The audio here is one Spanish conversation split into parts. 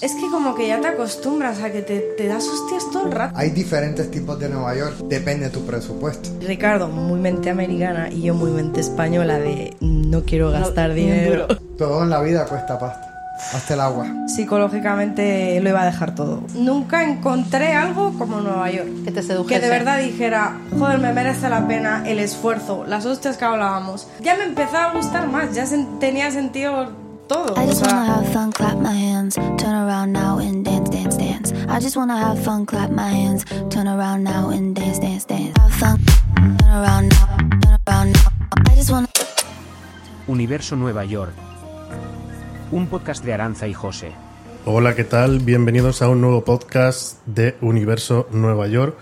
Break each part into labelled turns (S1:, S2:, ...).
S1: Es que como que ya te acostumbras a que te, te das hostias todo el rato.
S2: Hay diferentes tipos de Nueva York, depende de tu presupuesto.
S1: Ricardo, muy mente americana y yo muy mente española de no quiero gastar dinero.
S2: Todo en la vida cuesta pasta. Hasta el agua.
S1: Psicológicamente lo iba a dejar todo. Nunca encontré algo como Nueva York.
S3: Que te sedujese.
S1: Que de verdad dijera, joder, me merece la pena el esfuerzo, las hostias que hablábamos. Ya me empezaba a gustar más, ya sen- tenía sentido todo.
S4: I just wanna have fun, clap my hands, turn around now and dance, dance, dance. I just wanna have fun, clap my hands, turn around now and dance, dance, dance. Have fun, turn around now, turn around now. I just wanna.
S5: Universo Nueva York. Un podcast de Aranza y José.
S6: Hola, ¿qué tal? Bienvenidos a un nuevo podcast de Universo Nueva York.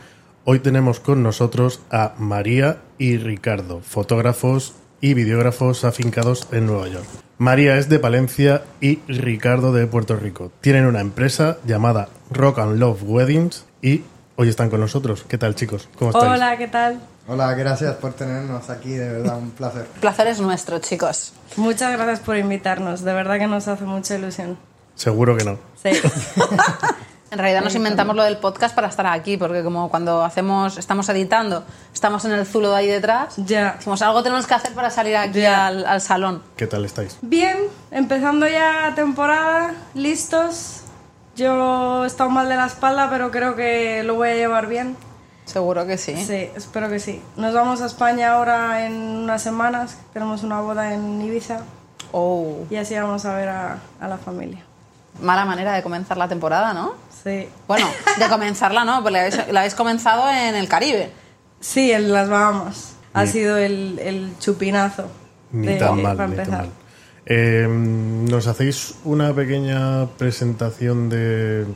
S6: Hoy tenemos con nosotros a María y Ricardo, fotógrafos y videógrafos afincados en Nueva York. María es de Palencia y Ricardo de Puerto Rico. Tienen una empresa llamada Rock and Love Weddings y hoy están con nosotros. ¿Qué tal, chicos? ¿Cómo estáis?
S1: Hola, ¿qué tal?
S2: Hola, gracias por tenernos aquí, de verdad, un placer.
S3: El placer es nuestro, chicos.
S1: Muchas gracias por invitarnos, de verdad que nos hace mucha ilusión.
S6: Seguro que no.
S1: Sí.
S3: En realidad nos inventamos lo del podcast para estar aquí, porque como cuando hacemos, estamos editando, estamos en el zulo de ahí detrás,
S1: ya.
S3: decimos algo tenemos que hacer para salir aquí
S1: Ya.
S3: al, al salón.
S6: ¿Qué tal estáis?
S1: Bien, empezando ya temporada, listos. Yo he estado mal de la espalda, pero creo que lo voy a llevar bien.
S3: Seguro que sí.
S1: Sí, espero que sí. Nos vamos a España ahora en unas semanas. Tenemos una boda en Ibiza
S3: Oh,
S1: y así vamos a ver a, a la familia.
S3: mala manera de comenzar la temporada, ¿no?
S1: Sí.
S3: Bueno, de comenzarla no, porque la habéis, la habéis comenzado en el Caribe.
S1: Sí, en las Bahamas. Ha
S6: Ni-
S1: sido el, el chupinazo.
S6: Ni
S1: de-
S6: tan mal,
S1: para
S6: ni tan mal. Eh, ¿Nos hacéis una pequeña presentación de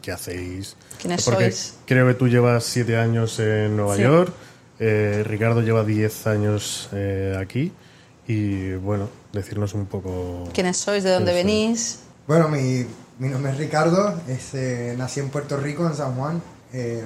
S6: qué hacéis?
S3: ¿Quiénes
S6: Porque
S3: sois?
S6: creo que tú llevas siete años en Nueva
S1: Sí.
S6: York, eh, Ricardo lleva diez años eh, aquí y bueno, decirnos un poco...
S3: ¿Quiénes sois? ¿De dónde venís?
S2: Bueno, mi, mi nombre es Ricardo, es, eh, nací en Puerto Rico, en San Juan. Eh,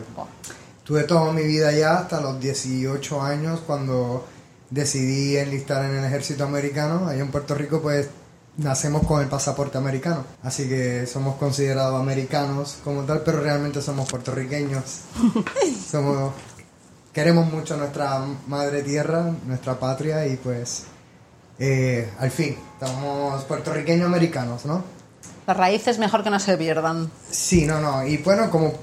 S2: tuve toda mi vida allá hasta los 18 años cuando decidí enlistar en el ejército americano. Allá en Puerto Rico pues nacemos con el pasaporte americano, así que somos considerados americanos como tal, pero realmente somos puertorriqueños. somos, queremos mucho nuestra madre tierra, nuestra patria y pues eh, al fin, estamos puertorriqueños americanos, ¿no?
S3: Las raíces mejor que no se pierdan.
S2: Sí, no, no. Y bueno, como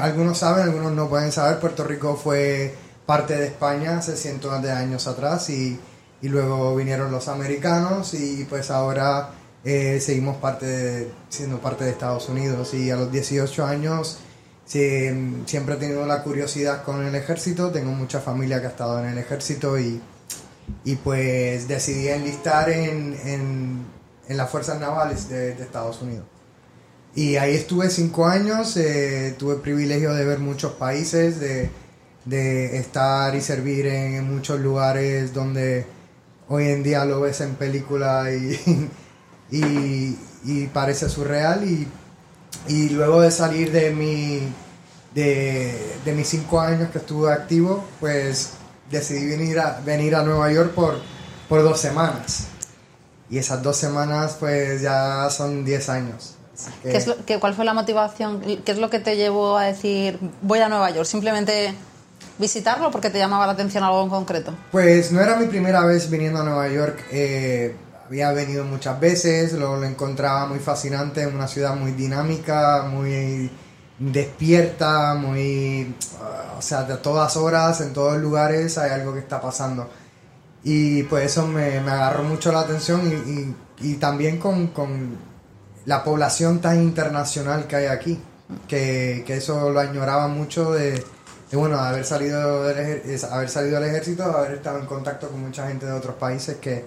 S2: algunos saben, algunos no pueden saber, Puerto Rico fue parte de España hace cientos de años atrás y, y luego vinieron los americanos y pues ahora eh, seguimos parte de- siendo parte de Estados Unidos y a los 18 años sí, siempre he tenido la curiosidad con el ejército, tengo mucha familia que ha estado en el ejército y, y pues decidí enlistar en, en, en las fuerzas navales de- de Estados Unidos. Y ahí estuve cinco años, eh, tuve el privilegio de ver muchos países, de, de estar y servir en, muchos lugares donde hoy en día lo ves en película y, y, y parece surreal. Y, y luego de salir de, mi, de, de mis cinco años que estuve activo, pues decidí venir a, venir a Nueva York por, por dos semanas. Y esas dos semanas pues ya son 10 años. Que-
S3: ¿Qué es lo- qué- ¿Cuál fue la motivación? ¿Qué es lo que te llevó a decir voy a Nueva York? ¿Simplemente visitarlo porque te llamaba la atención algo en concreto?
S2: Pues no era mi primera vez viniendo a Nueva York. eh, había venido muchas veces, lo, lo encontraba muy fascinante, una ciudad muy dinámica, muy despierta, muy... ah, o sea, de todas horas, en todos lugares hay algo que está pasando. Y pues eso me, me agarró mucho la atención y, y- también con, con la población tan internacional que hay aquí, que, que eso lo añoraba mucho de, de, bueno, haber salido del, haber salido del ejército, haber estado en contacto con mucha gente de otros países que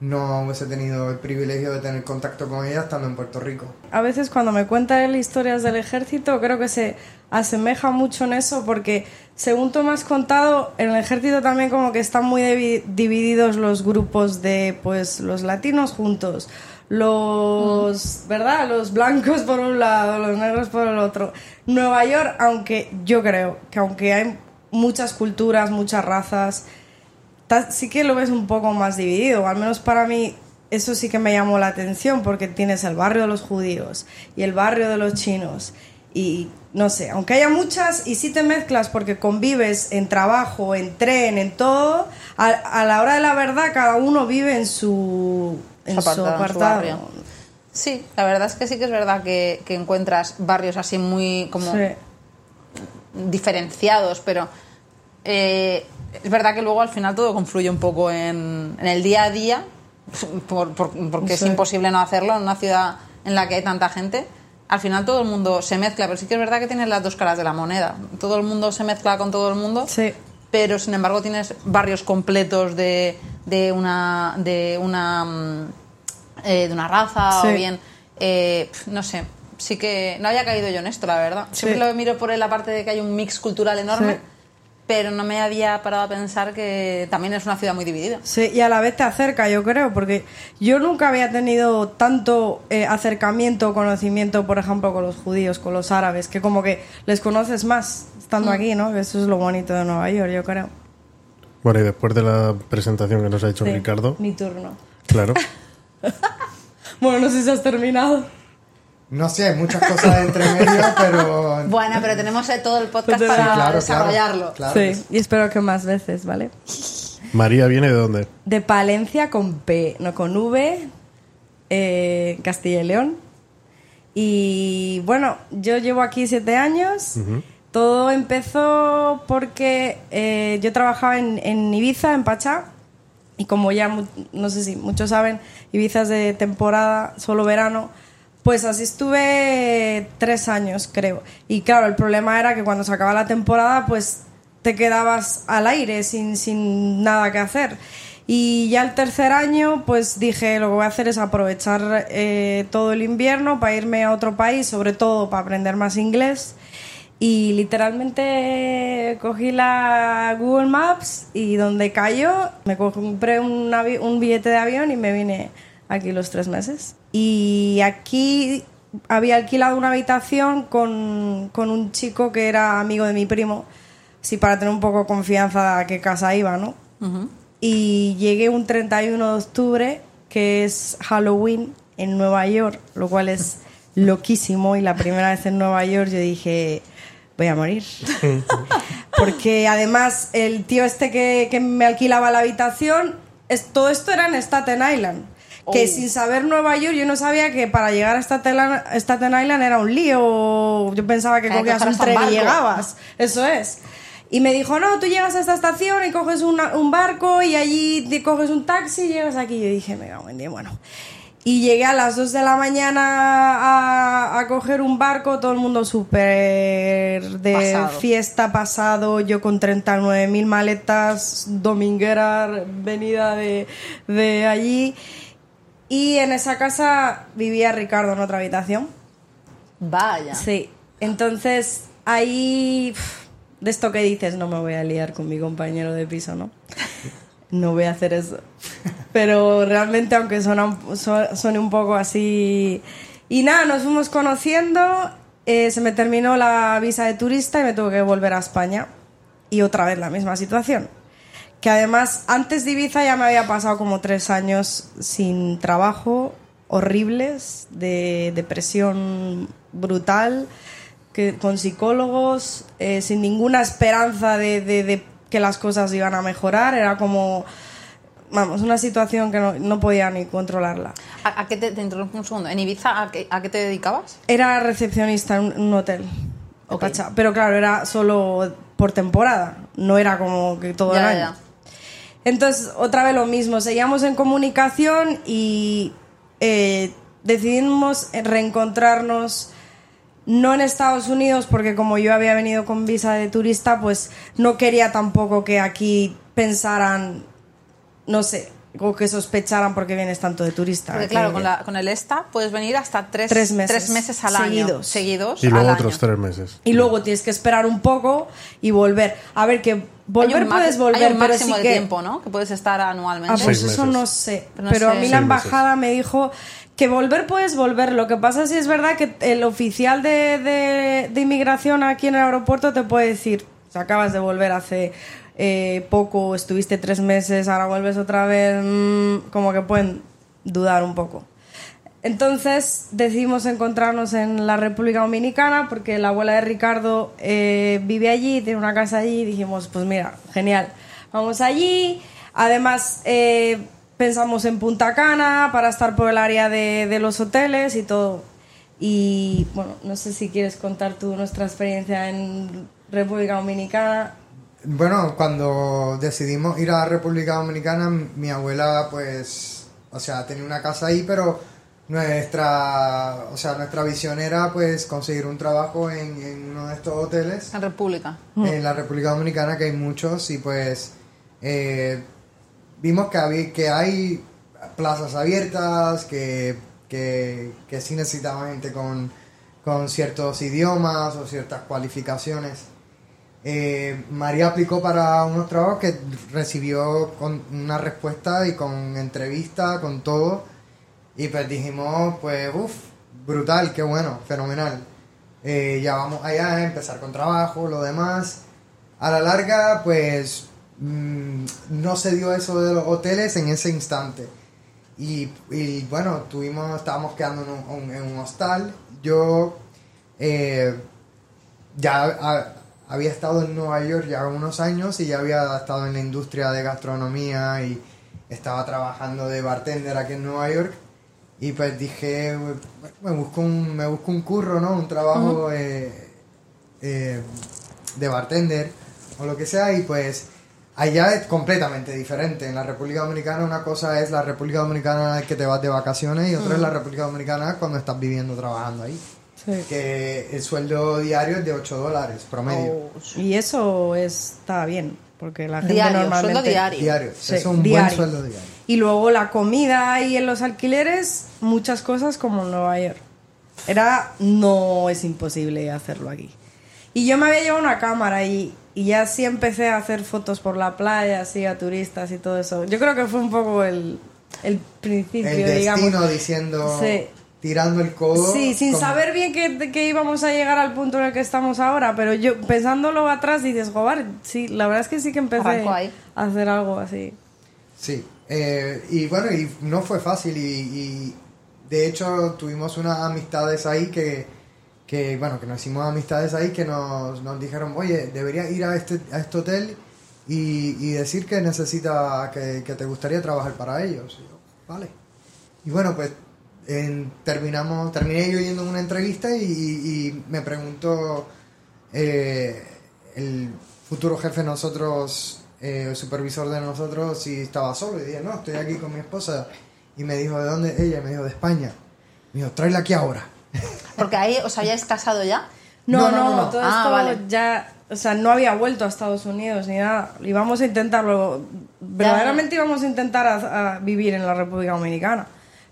S2: no hubiese tenido el privilegio de tener contacto con ella estando en Puerto Rico.
S1: A veces cuando me cuenta él historias del ejército, creo que se asemeja mucho en eso porque, según tú me has contado, en el ejército también como que están muy divi- divididos los grupos de, pues, los latinos juntos, los, ¿verdad? Los blancos por un lado, los negros por el otro. Nueva York, aunque yo creo que aunque hay muchas culturas, muchas razas, sí que lo ves un poco más dividido, al menos para mí eso sí que me llamó la atención porque tienes el barrio de los judíos y el barrio de los chinos y no sé, aunque haya muchas y si te mezclas porque convives en trabajo, en tren, en todo, a, a la hora de la verdad cada uno vive en su, en
S3: su apartado, en su. Sí, la verdad es que sí que es verdad que, que encuentras barrios así muy como
S1: Sí.
S3: diferenciados, pero eh, es verdad que luego al final todo confluye un poco en, en el día a día, por- por- porque es
S1: Sí.
S3: imposible no hacerlo en una ciudad en la que hay tanta gente. Al final todo el mundo se mezcla, pero sí que es verdad que tienes las dos caras de la moneda. Todo el mundo se mezcla con todo el mundo,
S1: Sí.
S3: pero sin embargo tienes barrios completos de, de una de una mm, eh, de una raza
S1: Sí.
S3: o bien eh, no sé sí que no había caído yo en esto la verdad siempre
S1: Sí.
S3: lo miro por la parte de que hay un mix cultural enorme. Pero no me había parado a pensar que también es una ciudad muy dividida
S1: Sí, y a la vez te acerca, yo creo, porque yo nunca había tenido tanto eh, acercamiento o conocimiento, por ejemplo, con los judíos, con los árabes, que como que les conoces más estando aquí, ¿no? Eso es lo bonito de Nueva York, yo creo.
S6: Bueno, y después de la presentación que nos ha hecho
S1: Sí,
S6: Ricardo,
S1: Mi turno.
S6: claro,
S1: Bueno, no sé si has terminado.
S2: No sé, hay muchas cosas entre medio, pero...
S3: bueno pero tenemos todo el podcast
S1: Pues,
S3: para
S1: sí,
S2: claro,
S3: desarrollarlo
S2: claro.
S1: sí, y espero que más veces, ¿vale?
S6: María viene de dónde?
S1: De Palencia con P, no con V, eh, Castilla y León. Y bueno, yo llevo aquí siete años. Todo empezó porque eh, yo trabajaba en, en Ibiza, en Pachá. Y como ya, mu- no sé si muchos saben, Ibiza es de temporada, solo verano. Pues así estuve tres años, creo. Y claro, el problema era que cuando se acaba la temporada, pues te quedabas al aire sin, sin nada que hacer. Y ya el tercer año, pues dije, lo que voy a hacer es aprovechar eh, todo el invierno para irme a otro país, sobre todo para aprender más inglés. Y literalmente cogí la Google Maps y donde cayó, me compré un, un billete de avión y me vine aquí los tres meses. Y aquí había alquilado una habitación con, con un chico que era amigo de mi primo, así para tener un poco confianza a qué casa iba, ¿no? Y llegué un 31 de octubre, que es Halloween en Nueva York, lo cual es loquísimo. Y la primera vez en Nueva York yo dije, voy a morir. Porque además el tío este que, que me alquilaba la habitación, es, todo esto era en Staten Island. Que
S3: Oh.
S1: sin saber Nueva York yo no sabía que para llegar a Staten, Staten Island era un lío. Yo pensaba que cogías un tren y llegabas. Eso es. Y me dijo, no, tú llegas a esta estación y coges una- un barco y allí te coges un taxi y llegas aquí. Yo dije, me cago en Dios, bueno. Y llegué a las 2 de la mañana a, a coger un barco, todo el mundo súper de
S3: Pasado.
S1: fiesta pasado, yo con 39.000 maletas, dominguera, venida de, de allí. Y en esa casa vivía Ricardo en otra habitación.
S3: vaya
S1: Sí, entonces ahí de esto que dices, no me voy a liar con mi compañero de piso, ¿no? No voy a hacer eso. Pero realmente, aunque suena, suene un poco así... Y nada, nos fuimos conociendo, eh, se me terminó la visa de turista y me tuve que volver a España. Y otra vez la misma situación. Que además, antes de Ibiza ya me había pasado como tres años sin trabajo, horribles, de depresión brutal, que, con psicólogos, eh, sin ninguna esperanza de, de- de que las cosas iban a mejorar. Era como, vamos, una situación que no, no podía ni controlarla.
S3: ¿A, a qué te, te interrumpo un segundo en Ibiza a qué, a qué te dedicabas
S1: Era recepcionista en un, un hotel. de
S3: Ok.
S1: Pachá. Pero claro, era solo por temporada, no era como que todo
S3: Ya,
S1: el
S3: ya,
S1: año.
S3: ya.
S1: Entonces, otra vez lo mismo, seguíamos en comunicación y eh, decidimos reencontrarnos no en Estados Unidos, porque como yo había venido con visa de turista, pues no quería tampoco que aquí pensaran, no sé, o que sospecharan porque vienes tanto de turista.
S3: Porque
S1: que-
S3: claro, con, la- con el ESTA puedes venir hasta tres,
S1: Tres meses.
S3: tres meses al año.
S1: Seguidos.
S3: Seguidos.
S6: Y luego
S3: al
S6: otros
S3: año.
S6: tres meses.
S1: Y luego tienes que esperar un poco y volver. A ver, que volver
S3: Hay un
S1: puedes volver,
S3: hay un
S1: pero
S3: máximo
S1: sí
S3: de
S1: que...
S3: tiempo, ¿no? Que puedes estar anualmente.
S1: Ah, pues
S6: Seis
S1: eso
S6: meses.
S1: no sé.
S3: Pero
S1: a mí la embajada me dijo que volver puedes volver. Lo que pasa es, es verdad que el oficial de, de- de inmigración aquí en el aeropuerto te puede decir, "O acabas de volver hace eh, poco, estuviste tres meses, ahora vuelves otra vez, mm, como que pueden dudar un poco. Entonces decidimos encontrarnos en la República Dominicana porque la abuela de Ricardo eh, vive allí, tiene una casa allí y dijimos, pues mira, genial, vamos allí. Además, eh, pensamos en Punta Cana para estar por el área de, de los hoteles y todo. Y bueno, no sé si quieres contar tú nuestra experiencia en República Dominicana.
S2: Bueno, cuando decidimos ir a República Dominicana, mi abuela, pues, o sea, tenía una casa ahí, pero nuestra, o sea, nuestra visión era, pues, conseguir un trabajo en, en uno de estos hoteles
S3: En República.
S2: en la República Dominicana, que hay muchos, y pues, eh, vimos que, había, que hay plazas abiertas, que, que, que sí necesitaban gente con, con ciertos idiomas o ciertas cualificaciones. Eh, María aplicó para unos trabajos que recibió con una respuesta y con entrevista, con todo. Y pues dijimos, pues, uff, brutal, qué bueno, fenomenal. Eh, ya vamos allá a empezar con trabajo, lo demás. A la larga, pues, mm, no se dio eso de los hoteles en ese instante. Y, y, bueno, tuvimos, estábamos quedando en un, en un hostal. Yo eh, ya había estado en Nueva York ya unos años y ya había estado en la industria de gastronomía y estaba trabajando de bartender aquí en Nueva York. Y pues dije, me busco un, me busco un curro, ¿no? Un trabajo eh, eh, de bartender o lo que sea. Y pues allá es completamente diferente. En la República Dominicana una cosa es la República Dominicana que te vas de vacaciones y otra es la República Dominicana cuando estás viviendo, trabajando ahí.
S1: Sí.
S2: Que el sueldo diario es de 8 dólares promedio.
S3: Oh,
S1: Y eso está bien, porque la gente
S3: Diario,
S1: normalmente...
S3: sueldo diario.
S2: Diario.
S1: Sí,
S2: es un
S1: diario.
S2: buen sueldo diario.
S1: Y luego la comida y en los alquileres, muchas cosas como en Nueva York. Era, no es imposible hacerlo aquí. Y yo me había llevado una cámara y, y ya sí empecé a hacer fotos por la playa, así a turistas y todo eso. Yo creo que fue un poco el, el principio,
S2: El
S1: digamos.
S2: destino diciendo,
S1: Sí.
S2: Tirando el codo.
S1: Sí, sin
S2: como-
S1: saber bien que, que íbamos a llegar al punto en el que estamos ahora, pero yo pensándolo atrás dices, joder, sí, la verdad es que sí que empecé a hacer algo así.
S2: Sí, eh, y bueno, y no fue fácil y, y de hecho tuvimos unas amistades ahí que, que, bueno, que nos hicimos amistades ahí que nos, nos dijeron, oye, deberías ir a este, a este hotel y, y decir que necesita, que, que te gustaría trabajar para ellos. Y yo, vale. Y bueno, pues en- terminamos, terminé yo yendo a una entrevista y, y me preguntó eh, el futuro jefe de nosotros, eh, el supervisor de nosotros, si estaba solo. Y dije, no, estoy aquí con mi esposa. Y me dijo, ¿de dónde? Ella me dijo, de España. Me dijo, tráela aquí ahora.
S3: Porque ahí os habíais casado ya.
S1: No,
S2: No,
S1: no,
S2: no, no, no.
S1: todo
S3: Ah,
S1: esto
S3: vale.
S1: ya, o sea, no había vuelto a Estados Unidos ni nada. Íbamos a intentarlo, verdaderamente íbamos a intentar a, a vivir en la República Dominicana.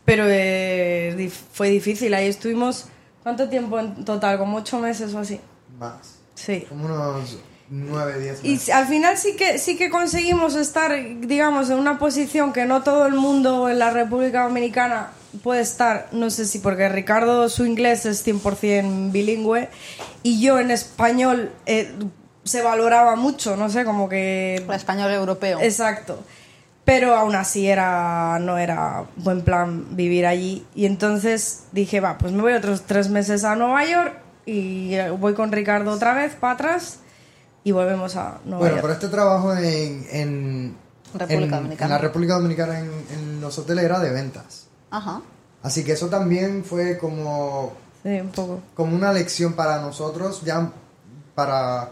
S1: Pero eh, fue difícil, ahí estuvimos, ¿cuánto tiempo en total? Como ocho meses o así.
S2: Más.
S1: Sí.
S2: Como unos nueve, diez
S1: Y
S2: meses.
S1: al final sí que, sí que conseguimos estar, digamos, en una posición que no todo el mundo en la República Dominicana puede estar. No sé si porque Ricardo su inglés es 100% bilingüe y yo en español eh, se valoraba mucho, no sé, como que...
S3: El español europeo.
S1: Exacto. Pero aún así era, no era buen plan vivir allí. Y entonces dije, va, pues me voy otros tres meses a Nueva York y voy con Ricardo otra vez para atrás y volvemos a Nueva
S2: Bueno,
S1: York.
S2: pero este trabajo en, en,
S3: República
S2: en-
S3: Dominicana.
S2: en la República Dominicana en, en los hoteles era de ventas.
S3: Ajá.
S2: Así que eso también fue como
S1: Sí, un poco.
S2: como una lección para nosotros, ya para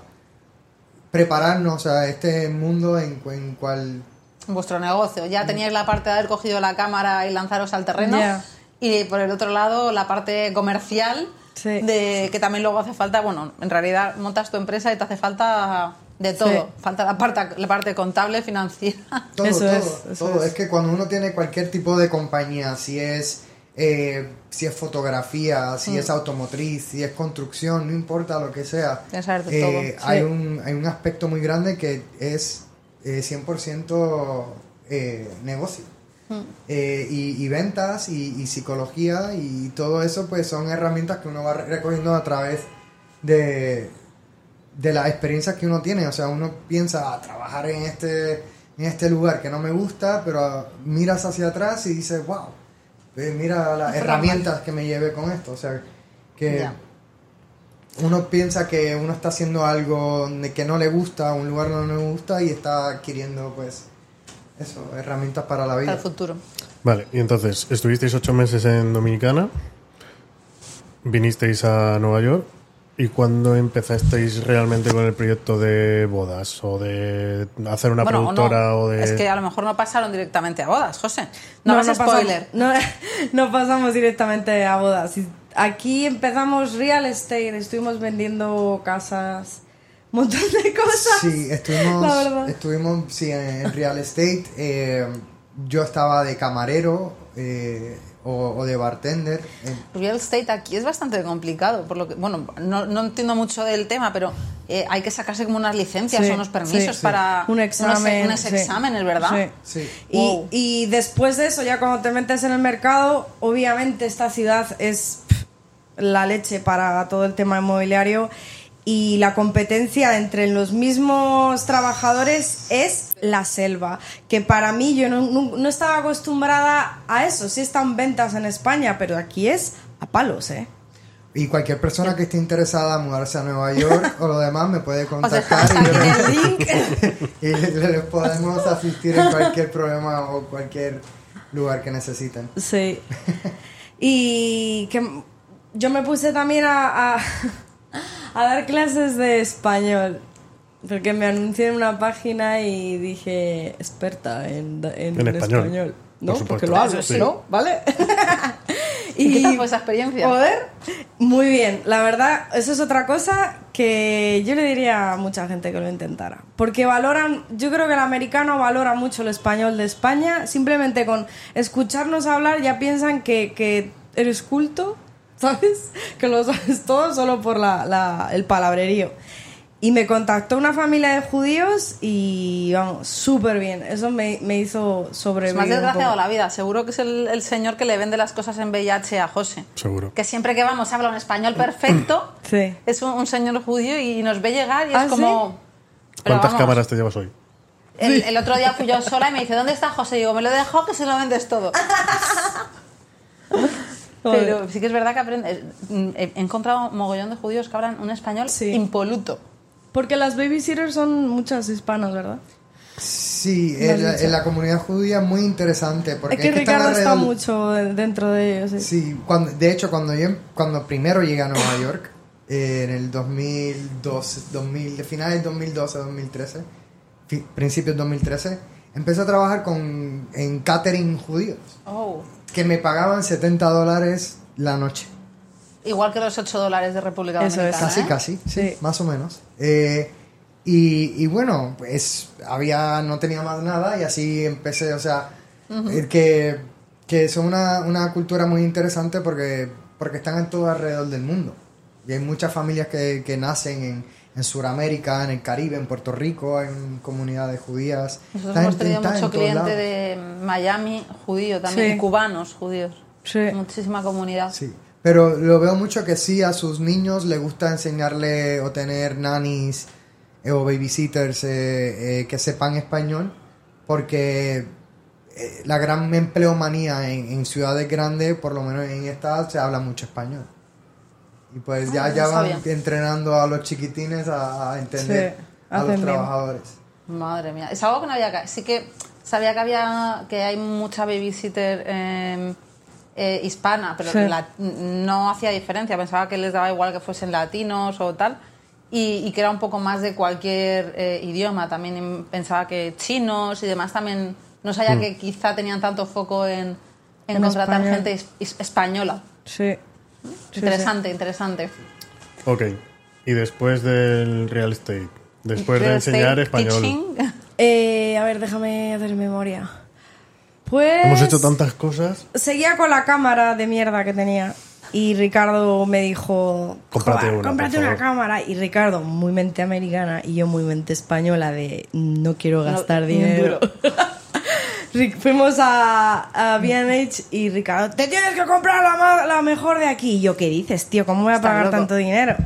S2: prepararnos a este mundo en, en cual...
S3: Vuestro negocio. Ya teníais la parte de haber cogido la cámara y lanzaros al terreno. Y por el otro lado, la parte comercial,
S1: Sí.
S3: de que también luego hace falta, bueno, en realidad montas tu empresa y te hace falta de todo.
S1: Sí.
S3: Falta la parte, la parte contable, financiera.
S2: Todo,
S1: Eso
S2: todo,
S1: es, eso
S2: todo.
S1: es.
S2: Es. que cuando uno tiene cualquier tipo de compañía, si es, eh, si es fotografía, si es automotriz, si es construcción, no importa lo que sea, eh,
S3: todo.
S2: hay, un, hay un aspecto muy grande que es eh, 100% eh, negocio. Eh, y, y ventas y, y psicología y todo eso pues son herramientas que uno va re- recogiendo a través de, de las experiencias que uno tiene. O sea, uno piensa a trabajar en este, en este lugar que no me gusta, pero ah, miras hacia atrás y dices, wow, eh, mira las herramientas que me llevé con esto. O sea, que. Uno piensa que uno está haciendo algo que no le gusta, un lugar no le gusta y está adquiriendo, pues, eso, herramientas para la
S3: Para
S2: vida.
S3: el futuro.
S6: Vale, y entonces, estuvisteis ocho meses en Dominicana, vinisteis a Nueva York, ¿y cuándo empezasteis realmente con el proyecto de bodas? ¿O de hacer una
S3: Bueno, o
S6: productora?
S3: no.
S6: O, de...
S3: Es que a lo mejor no pasaron directamente a bodas, José. No, hagas
S1: pasamos-
S3: spoiler.
S1: no, no pasamos directamente a bodas. Aquí empezamos real estate, estuvimos vendiendo casas, un montón de cosas.
S2: Sí, estuvimos,
S1: La verdad.
S2: estuvimos sí, en real estate. eh, yo estaba de camarero eh, o, o de bartender. en-
S3: Real estate aquí es bastante complicado, por lo que, bueno, no, no entiendo mucho del tema, pero eh, hay que sacarse como unas licencias
S1: Sí,
S3: o unos permisos
S1: sí.
S3: para
S1: Un examen,
S3: unos,
S1: sí.
S3: exámenes, ¿verdad?
S1: Sí.
S2: Sí.
S1: Y,
S3: Wow.
S1: y después de eso, ya cuando te metes en el mercado, obviamente esta ciudad es la leche para todo el tema inmobiliario y la competencia entre los mismos trabajadores es la selva, que para mí yo no, no- no estaba acostumbrada a eso, sí están ventas en España, pero aquí es a palos, ¿eh?
S2: Y cualquier persona que esté interesada en mudarse a Nueva York o lo demás me puede contactar y, les podemos asistir en cualquier problema o cualquier lugar que necesiten.
S1: Sí. Y que yo me puse también a, a, a dar clases de español. Porque me anuncié en una página y dije experta en, en,
S6: En español,
S1: ¿No?
S6: por.
S1: Porque lo hablo,
S6: Sí.
S1: ¿no? ¿Vale?
S3: ¿Y qué tal fue esa experiencia?
S1: Joder, muy bien. La verdad, eso es otra cosa que yo le diría a mucha gente que lo intentara. Porque valoran, yo creo que el americano valora mucho el español de España. Simplemente con escucharnos hablar ya piensan que, que eres culto, ¿sabes? Que lo sabes todo solo por la, la- el palabrerío. Y me contactó una familia de judíos y vamos, súper bien. Eso me, me hizo
S3: Es
S1: sobrevivir.
S3: más
S1: un
S3: desgraciado la vida. Seguro que es el, el señor que le vende las cosas en VIH a José.
S6: Seguro.
S3: Que siempre que vamos habla un español perfecto.
S1: Sí.
S3: Es un, un señor judío y nos ve llegar y es
S1: ¿Ah,
S3: como... Pero
S6: ¿Cuántas
S3: vamos,
S6: cámaras te llevas hoy?
S3: El, el otro día fui yo sola y me dice, ¿dónde está José? Y digo, me lo dejo que se lo vendes todo. Pero sí que es verdad que aprende. He he encontrado un mogollón de judíos que hablan un español
S1: Sí.
S3: impoluto.
S1: Porque las babysitters son muchas hispanas, ¿verdad?
S2: Sí, en la,
S1: dicho.
S2: en la comunidad judía es muy interesante porque
S1: es que Ricardo está mucho de- dentro de ellos. Sí.
S2: Sí, cuando, de hecho, cuando yo cuando primero llegué a Nueva York, eh, en el 2012, 2000, de finales del 2012, 2013, fi- principios 2013, empecé a trabajar con, en catering judíos,
S3: Oh.
S2: Que me pagaban 70 dólares la noche.
S3: Igual que los 8 dólares de República
S1: Eso es.
S3: Dominicana.
S2: Casi,
S3: ¿eh?
S2: casi, sí,
S1: Sí.
S2: más o menos. Eh, y, y bueno, pues había, no tenía más nada y así empecé, o sea, eh, que, que son una, una cultura muy interesante porque, porque están en todo alrededor del mundo. Y hay muchas familias que, que nacen en, en Sudamérica, en el Caribe, en Puerto Rico, hay comunidades judías.
S3: Nosotros hemos
S2: en-
S3: tenido
S2: en
S3: mucho cliente
S2: lados.
S3: de Miami judío también,
S1: Sí.
S3: cubanos judíos.
S1: Sí.
S3: Muchísima comunidad.
S2: Sí, pero lo veo mucho que sí a sus niños les gusta enseñarle o tener nannies eh, o babysitters eh, eh, que sepan español porque eh, la gran empleomanía en, en ciudades grandes, por lo menos en esta, se habla mucho español. Y pues ya,
S3: Ah, no
S2: ya van
S3: sabía.
S2: entrenando a los chiquitines a, a entender
S1: Sí,
S2: a los trabajadores.
S3: Madre mía. Es algo que no había... ca- Sí que sabía que había que hay mucha babysitter eh, eh, hispana, pero
S1: Sí.
S3: la- no hacía diferencia. Pensaba que les daba igual que fuesen latinos o tal. Y, y que era un poco más de cualquier eh, idioma. También em- pensaba que chinos y demás también... No sabía que quizá tenían tanto foco en, en,
S1: En
S3: contratar
S1: español.
S3: gente is- is- española.
S1: Sí. Sí,
S3: interesante, interesante.
S6: Ok. Y después del real estate, después de
S3: Real
S6: enseñar
S3: estate
S6: español.
S1: Eh, a ver, déjame hacer memoria. Pues.
S6: Hemos hecho tantas cosas.
S1: Seguía con la cámara de mierda que tenía. Y Ricardo me dijo:
S6: Cómprate
S1: "Joder,
S6: una,
S1: cómprate una
S6: favor".
S1: cámara. Y Ricardo, muy mente americana. Y yo, muy mente española, de no quiero gastar
S3: un
S1: dinero. Fuimos a, a B&H y Ricardo, te tienes que comprar la, la mejor de aquí. Y yo, ¿qué dices, tío? ¿Cómo voy a pagar
S3: loco.
S1: tanto dinero?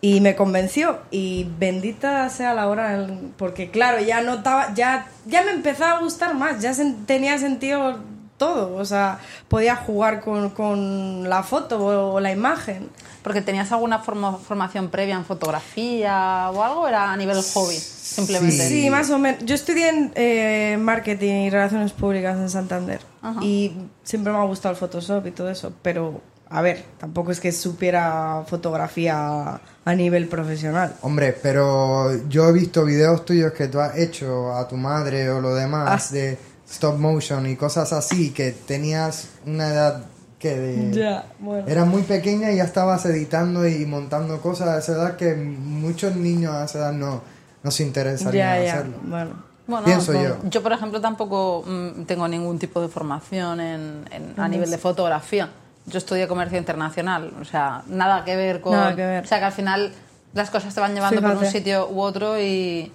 S1: Y me convenció. Y bendita sea la hora, porque claro, ya notaba, ya, ya me empezaba a gustar más. Ya sen- tenía sentido todo. O sea, podía jugar con, con la foto o, la imagen.
S3: Porque tenías alguna forma- formación previa en fotografía o algo, era a nivel hobby, simplemente.
S1: Sí, más o menos. Yo estudié en eh, marketing y relaciones públicas en Santander. Y siempre me ha gustado el Photoshop y todo eso. Pero, a ver, tampoco es que supiera fotografía a nivel profesional.
S2: Hombre, pero yo he visto videos tuyos que tú has hecho a tu madre o lo demás
S1: Ah.
S2: de stop motion y cosas así, que tenías una edad que de...
S1: Ya, bueno.
S2: Eras muy pequeña y ya estabas editando y montando cosas a esa edad que muchos niños a esa edad no, no se interesarían
S1: Ya,
S2: en
S1: ya.
S2: hacerlo.
S1: Bueno.
S3: Bueno,
S2: Pienso
S3: con-
S2: yo.
S3: por ejemplo, tampoco mm, tengo ningún tipo de formación en, en- a nivel de fotografía. Yo estudié comercio internacional, o sea, nada que ver con...
S1: Nada que ver.
S3: O sea, que al final las cosas te van llevando por un
S1: Fíjate.
S3: sitio u otro y,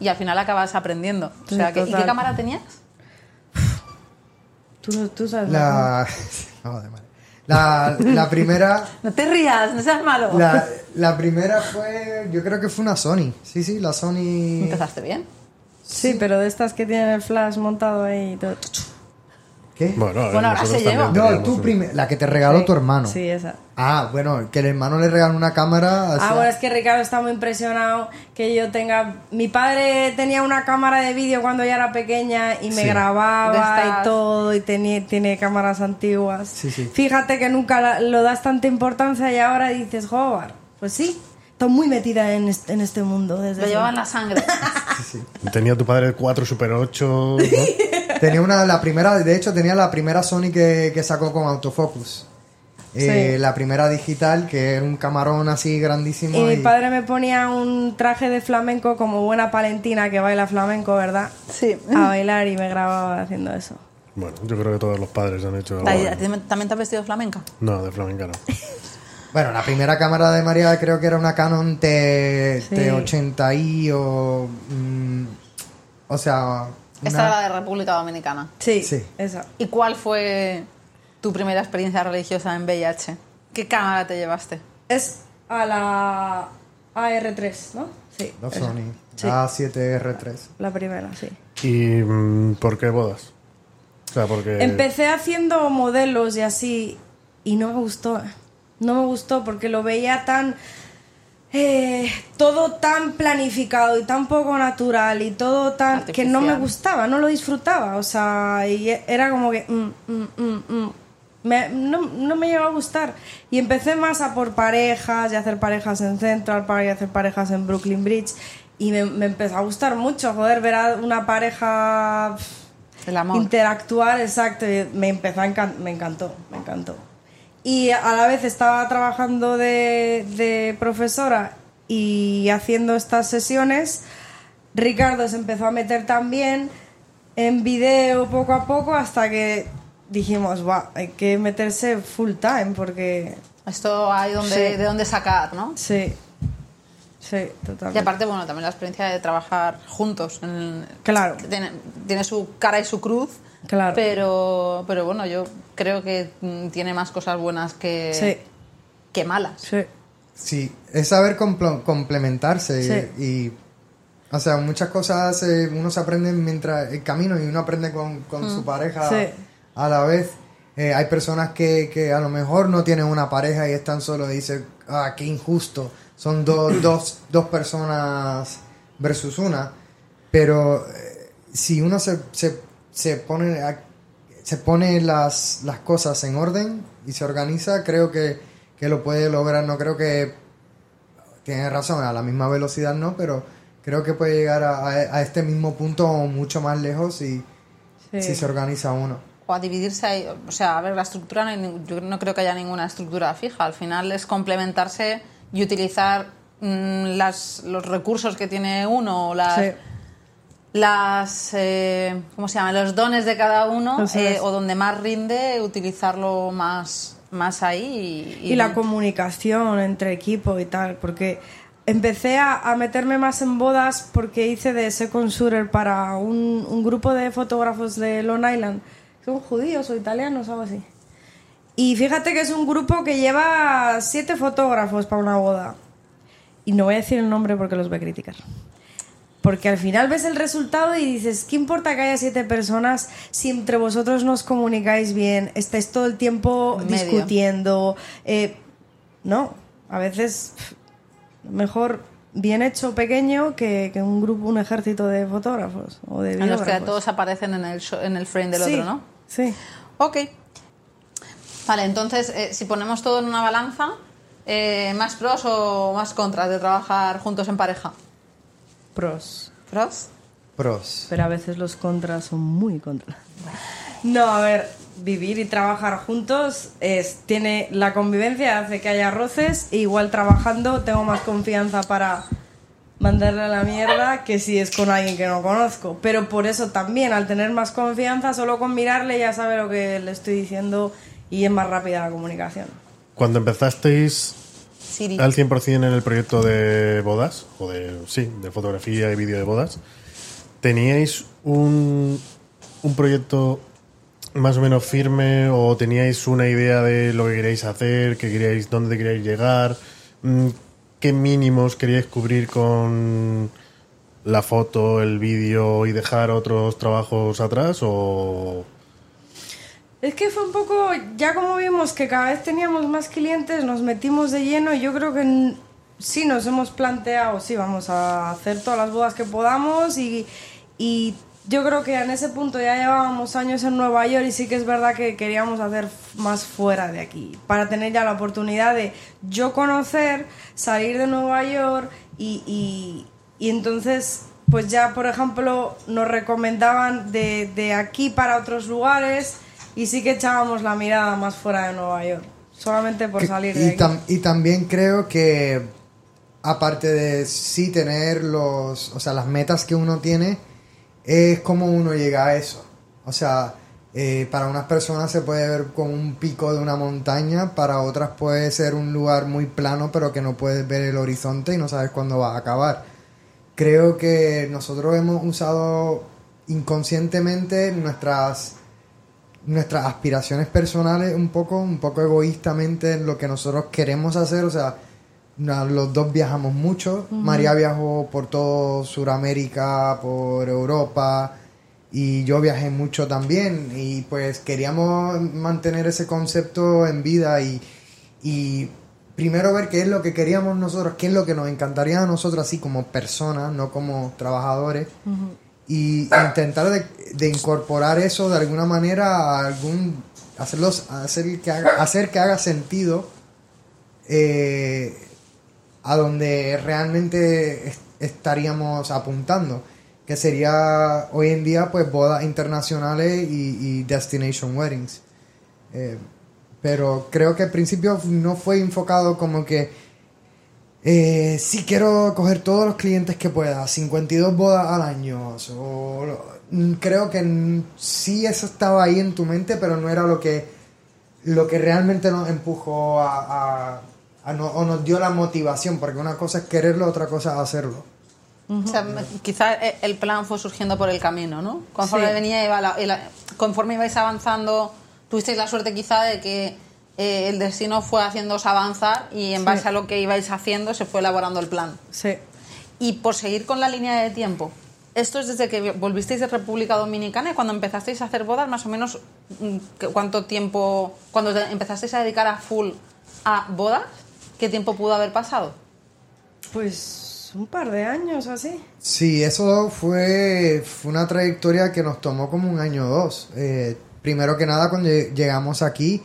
S3: y al final acabas aprendiendo. O
S1: Sí,
S3: sea, que, ¿y qué cámara tenías?
S1: Tú, tú sabes.
S2: La... Joder, madre. La, la primera...
S3: No te rías, no seas malo.
S2: La, la primera fue, yo creo que fue una Sony. Sí, sí, la Sony.
S3: Empezaste bien.
S1: Sí, pero de estas que tienen el flash montado ahí y todo.
S2: ¿Qué?
S6: Bueno,
S3: Bueno, ahora se lleva.
S2: No, tú la que te regaló
S1: Sí.
S2: tu hermano.
S1: Sí, esa.
S2: Ah, bueno, que el hermano le regaló una cámara. o sea,
S1: Ah, bueno, es que Ricardo está muy impresionado que yo tenga... Mi padre tenía una cámara de vídeo cuando yo era pequeña y me
S2: Sí.
S1: grababa y todo y tenía, tiene cámaras antiguas.
S2: Sí, sí.
S1: Fíjate que nunca lo das tanta importancia y ahora dices, joder, pues sí, estoy muy metida en este, en este mundo. Desde
S3: Lo llevaba en
S1: siempre".
S3: la sangre.
S2: sí,
S6: Tenía tu padre 4 Super 8, ¿no?
S2: Tenía una, la primera, de hecho, tenía la primera Sony que, que sacó con autofocus. Eh,
S1: Sí.
S2: La primera digital, que era un camarón así grandísimo.
S1: Y mi padre me ponía un traje de flamenco como buena palentina que baila flamenco, ¿verdad?
S3: Sí.
S1: A bailar y me grababa haciendo eso.
S6: Bueno, yo creo que todos los padres han hecho algo.
S3: ¿A ti ¿También te has vestido flamenca?
S6: No, de flamenca no.
S2: Bueno, la primera cámara de María creo que era una Canon T,
S1: Sí.
S2: T80i o. mm, o sea.
S3: Esta era la de República Dominicana.
S1: Sí,
S2: Sí.
S1: esa.
S3: ¿Y cuál fue tu primera experiencia religiosa en VIH? ¿Qué cámara te llevaste?
S1: Es a la AR3, ¿no? Sí. Esa.
S2: Sony.
S1: Sí.
S2: A7R3.
S1: La primera, sí.
S6: ¿Y mm, por qué bodas? O sea, porque...
S1: Empecé haciendo modelos y así y no me gustó. No me gustó porque lo veía tan... eh, todo tan planificado y tan poco natural y todo tan... que no me
S3: Artificial.
S1: gustaba, no lo disfrutaba. O sea, y era como que... mm, mm, mm, mm. Me- no, no me llegó a gustar. Y empecé más a por parejas y a hacer parejas en Central Park y a hacer parejas en Brooklyn Bridge. Y me, me empezó a gustar mucho, joder, ver a una pareja...
S3: El amor.
S1: Interactuar, exacto. y Me empezó a encan- me encantó, me encantó. Y a la vez estaba trabajando de, de profesora y haciendo estas sesiones. Ricardo se empezó a meter también en video poco a poco hasta que dijimos, va, hay que meterse full time porque
S3: Esto hay donde,
S1: Sí.
S3: de dónde sacar, ¿no?
S1: sí, sí,
S3: Y
S1: totalmente.
S3: aparte, bueno, también la experiencia de trabajar juntos. en-
S1: Claro.
S3: Tiene, tiene su cara y su cruz.
S1: Claro.
S3: Pero, pero bueno, yo creo que mm, tiene más cosas buenas que,
S1: Sí,
S3: que malas.
S1: sí,
S2: Sí, es saber compl- complementarse
S1: Sí.
S2: y, o sea, muchas cosas eh, uno se aprende mientras el camino y uno aprende con, con su pareja
S1: Sí.
S2: a la vez. Eh, hay personas que, que a lo mejor no tienen una pareja y están solo y dicen, ah, qué injusto. Son dos, dos, dos personas versus una. Pero eh, si uno se, se, se pone, a- se pone las, las cosas en orden y se organiza, creo que, que lo puede lograr. No creo que tiene razón, a la misma velocidad no, pero creo que puede llegar a, a- a este mismo punto o mucho más lejos si,
S1: sí.
S2: si se organiza uno.
S3: O a dividirse ahí. O sea, a ver, la estructura, no hay ning- yo no creo que haya ninguna estructura fija. Al final es complementarse y utilizar mm, las, los recursos que tiene uno, o las,
S1: Sí.
S3: Las eh, ¿cómo se llama? los dones de cada uno eh, o donde más rinde utilizarlo más más ahí y,
S1: y la comunicación entre equipo y tal, porque empecé a, a meterme más en bodas porque hice de second shooter para un, un grupo de fotógrafos de Long Island, son judíos o italianos algo así. Y fíjate que es un grupo que lleva siete fotógrafos para una boda. Y no voy a decir el nombre porque los voy a criticar. Porque al final ves el resultado y dices, ¿qué importa que haya siete personas si entre vosotros nos comunicáis bien, estáis todo el tiempo
S3: medio.
S1: discutiendo? Eh, no, a veces mejor bien hecho pequeño que, que un grupo, un ejército de fotógrafos o de
S3: En los que todos aparecen en el, sho- en el frame del
S1: Sí,
S3: otro, ¿no?
S1: Sí.
S3: Ok. Vale, entonces, eh, si ponemos todo en una balanza, eh, ¿más pros o más contras de trabajar juntos en pareja?
S1: Pros.
S3: ¿Pros?
S2: Pros.
S1: Pero a veces los contras son muy contras. No, a ver, vivir y trabajar juntos es tiene la convivencia hace que haya roces e igual trabajando tengo más confianza para mandarle a la mierda que si es con alguien que no conozco. Pero por eso también, al tener más confianza, solo con mirarle ya sabe lo que le estoy diciendo y es más rápida la comunicación.
S6: Cuando empezasteis
S3: Siri.
S6: al 100% en el proyecto de bodas, o de, sí, de fotografía y vídeo de bodas, ¿teníais un, un proyecto más o menos firme o teníais una idea de lo que queríais hacer, que queríais, dónde queríais llegar? Mm, ¿Qué mínimos queríais cubrir con la foto, el vídeo y dejar otros trabajos atrás? ¿O
S1: Es que fue un poco, ya como vimos que cada vez teníamos más clientes, nos metimos de lleno y yo creo que sí nos hemos planteado, sí, vamos a hacer todas las bodas que podamos y, y yo creo que en ese punto ya llevábamos años en Nueva York y sí que es verdad que queríamos hacer más fuera de aquí, para tener ya la oportunidad de yo conocer, salir de Nueva York y, y, y entonces pues ya por ejemplo nos recomendaban de, de aquí para otros lugares y sí que echábamos la mirada más fuera de Nueva York, solamente por
S2: Que-
S1: salir
S2: y,
S1: de aquí.
S2: tam- y también creo que aparte de sí tener los, o sea, las metas que uno tiene, es como uno llega a eso. O sea, eh, para unas personas se puede ver como un pico de una montaña, para otras puede ser un lugar muy plano, pero que no puedes ver el horizonte y no sabes cuándo va a acabar. Creo que nosotros hemos usado inconscientemente nuestras nuestras aspiraciones personales un poco, un poco egoístamente en lo que nosotros queremos hacer, o sea, los dos viajamos mucho, María viajó por todo Sudamérica, por Europa y yo viajé mucho también y pues queríamos mantener ese concepto en vida y, y primero ver qué es lo que queríamos nosotros, qué es lo que nos encantaría a nosotros así como personas, no como trabajadores y intentar de, de incorporar eso de alguna manera a algún hacerlos hacer que haga, hacer que haga sentido eh, a donde realmente est- estaríamos apuntando que sería hoy en día pues bodas internacionales y, y destination weddings. Eh, pero creo que al principio no fue enfocado como que eh, si quiero coger todos los clientes que pueda, 52 bodas al año. o lo- mm, creo que sí eso estaba ahí en tu mente, pero no era lo que, lo que realmente nos empujó a, a- a no- o nos dio la motivación, porque una cosa es quererlo, otra cosa es hacerlo.
S3: O sea, me- quizá eh, el plan fue surgiendo por el camino, ¿no? Conforme
S1: Sí.
S3: venía iba la- el- conforme ibais avanzando, tuvisteis la suerte quizá de que eh, el destino fue haciéndoos avanzar y en
S1: Sí.
S3: base a lo que ibais haciendo se fue elaborando el plan.
S1: Sí.
S3: Y por seguir con la línea de tiempo, esto es desde que volvisteis de República Dominicana y cuando empezasteis a hacer bodas, más o menos, mm, ¿qué- ¿cuánto tiempo, cuando te empezasteis a dedicar a full a bodas, qué tiempo pudo haber pasado?
S1: Pues un par de años así.
S2: Sí, eso fue, fue una trayectoria que nos tomó como un año o dos. Eh, primero que nada, cuando lle- llegamos aquí,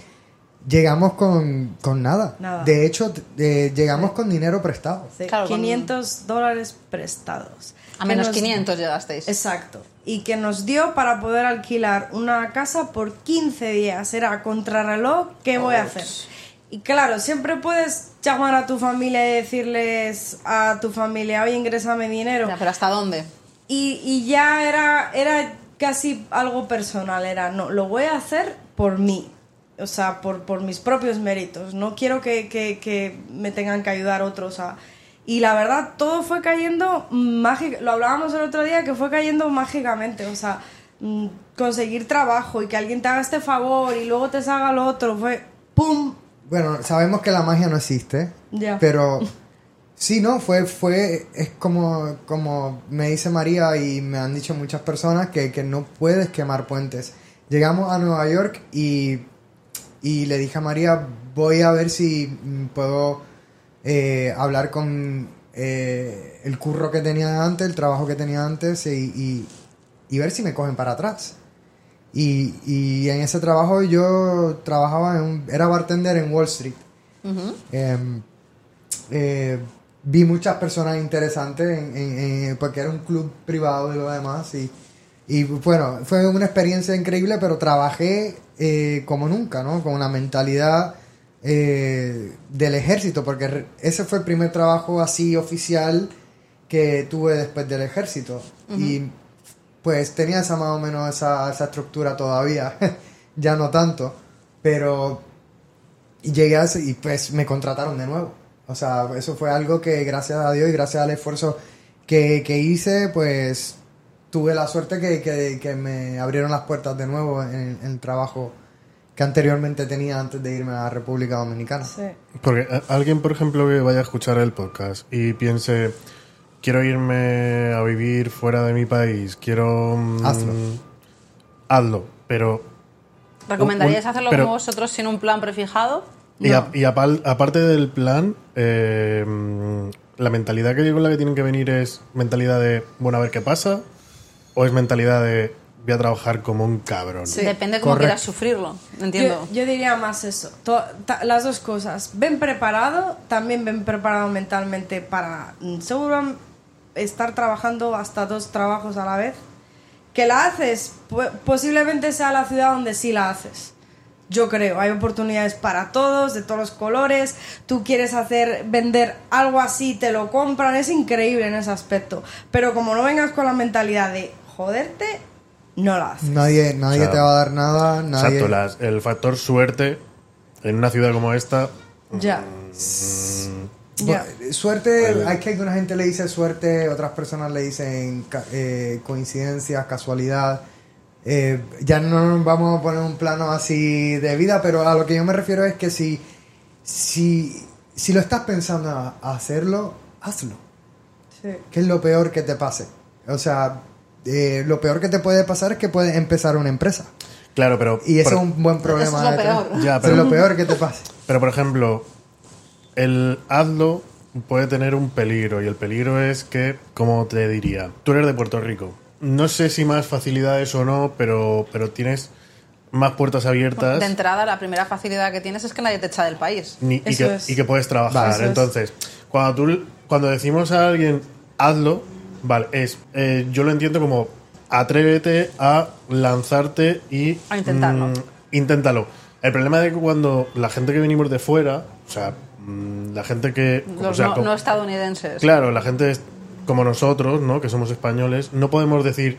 S2: llegamos con, con nada.
S1: Nada.
S2: De hecho, eh, llegamos con dinero prestado.
S1: Sí,
S3: Claro, con-
S1: 500 dólares prestados.
S3: A menos
S1: nos-
S3: 500 llegasteis.
S1: Exacto. Y que nos dio para poder alquilar una casa por 15 días. Era contrarreloj, ¿qué voy a hacer? Y claro, siempre puedes llamar a tu familia y decirles a tu familia, oye, ingrésame dinero.
S3: Ya, pero ¿hasta dónde?
S1: Y, y ya era, era casi algo personal, era, no, lo voy a hacer por mí, o sea, por, por mis propios méritos, no quiero que, que- que me tengan que ayudar otros a... Y la verdad, todo fue cayendo mágicamente, lo hablábamos el otro día, que fue cayendo mágicamente, o sea, mm, conseguir trabajo y que alguien te haga este favor y luego te salga lo otro, fue ¡pum!
S2: Bueno, sabemos que la magia no existe,
S1: Ya.
S2: pero Sí, no, fue, fue, es como, como me dice María y me han dicho muchas personas que, que no puedes quemar puentes. Llegamos a Nueva York y, y le dije a María, voy a ver si mm, puedo eh, hablar con eh, el curro que tenía antes, el trabajo que tenía antes y, y- y ver si me cogen para atrás. Y, y en ese trabajo yo trabajaba en un, era bartender en Wall Street. Em, eh, vi muchas personas interesantes en- en- en- porque era un club privado y lo demás y, y bueno fue una experiencia increíble pero trabajé eh, como nunca no con una mentalidad eh, del ejército porque ese fue el primer trabajo así oficial que tuve después del ejército. Y pues tenía esa más o menos esa, esa estructura todavía ya no tanto pero llegué a ese- y pues me contrataron de nuevo. O sea, eso fue algo que gracias a Dios y gracias al esfuerzo que, que hice, pues tuve la suerte que, que- que me abrieron las puertas de nuevo en, en el trabajo que anteriormente tenía antes de irme a República Dominicana.
S1: Sí.
S6: Porque a- alguien, por ejemplo, que vaya a escuchar el podcast y piense, quiero irme a vivir fuera de mi país, quiero... mm,
S2: Hazlo.
S6: Hazlo, pero...
S3: ¿Recomendaríais
S6: Un-
S3: hacerlo
S6: pero-
S3: como vosotros sin un plan prefijado?
S6: Y, a- y apal- aparte del plan, eh, mm, la mentalidad que con la que tienen que venir es mentalidad de, bueno, a ver qué pasa, o es mentalidad de, voy a trabajar como un cabrón.
S1: Sí.
S3: Depende cómo
S2: correcto.
S3: quieras sufrirlo. Entiendo.
S1: Yo, yo diría más eso. To- ta- las dos cosas. Ven preparado, también ven preparado mentalmente para mm, seguro estar trabajando hasta dos trabajos a la vez. Que la haces, posiblemente sea la ciudad donde sí la haces. Yo creo, hay oportunidades para todos, de todos los colores. Tú quieres hacer, vender algo así, te lo compran, es increíble en ese aspecto. Pero como no vengas con la mentalidad de joderte, no la haces.
S2: Nadie, nadie
S6: O sea,
S2: te va a dar nada, nadie...
S6: Exacto, las- el factor suerte en una ciudad como esta,
S1: Ya. Ya.
S2: Bu- Suerte, hay que alguna gente le dice suerte, otras personas le dicen eh, coincidencias, casualidad. Eh, ya no nos vamos a poner un plano así de vida, pero a lo que yo me refiero es que si, si, si lo estás pensando a hacerlo, hazlo.
S1: Sí.
S2: ¿Qué es lo peor que te pase? O sea, eh, lo peor que te puede pasar es que puedes empezar una empresa.
S6: claro, pero...
S2: Y eso
S6: por-
S2: es un buen problema.
S3: Eso es lo
S2: tener.
S3: peor.
S6: Ya,
S2: Eso
S6: pero-
S2: es lo peor que te pase.
S6: Pero por ejemplo, el hazlo puede tener un peligro y el peligro es que, como te diría, tú eres de Puerto Rico. No sé si más facilidades o no, pero, pero tienes más puertas abiertas
S3: De entrada, la primera facilidad que tienes es que nadie te echa del país.
S6: ni- y, que,
S1: es.
S6: y que puedes trabajar.
S2: Vale.
S1: Eso es.
S6: Entonces, cuando, tú, cuando decimos a alguien hazlo, vale, es eh, yo lo entiendo como atrévete a lanzarte y
S3: A intentarlo.
S6: mm, inténtalo. El problema es que cuando la gente que venimos de fuera, o sea, mm, la gente que... o
S3: Los
S6: sea,
S3: no,
S6: como-
S3: no estadounidenses.
S6: Claro, la gente es como nosotros, ¿no? Que somos españoles, no podemos decir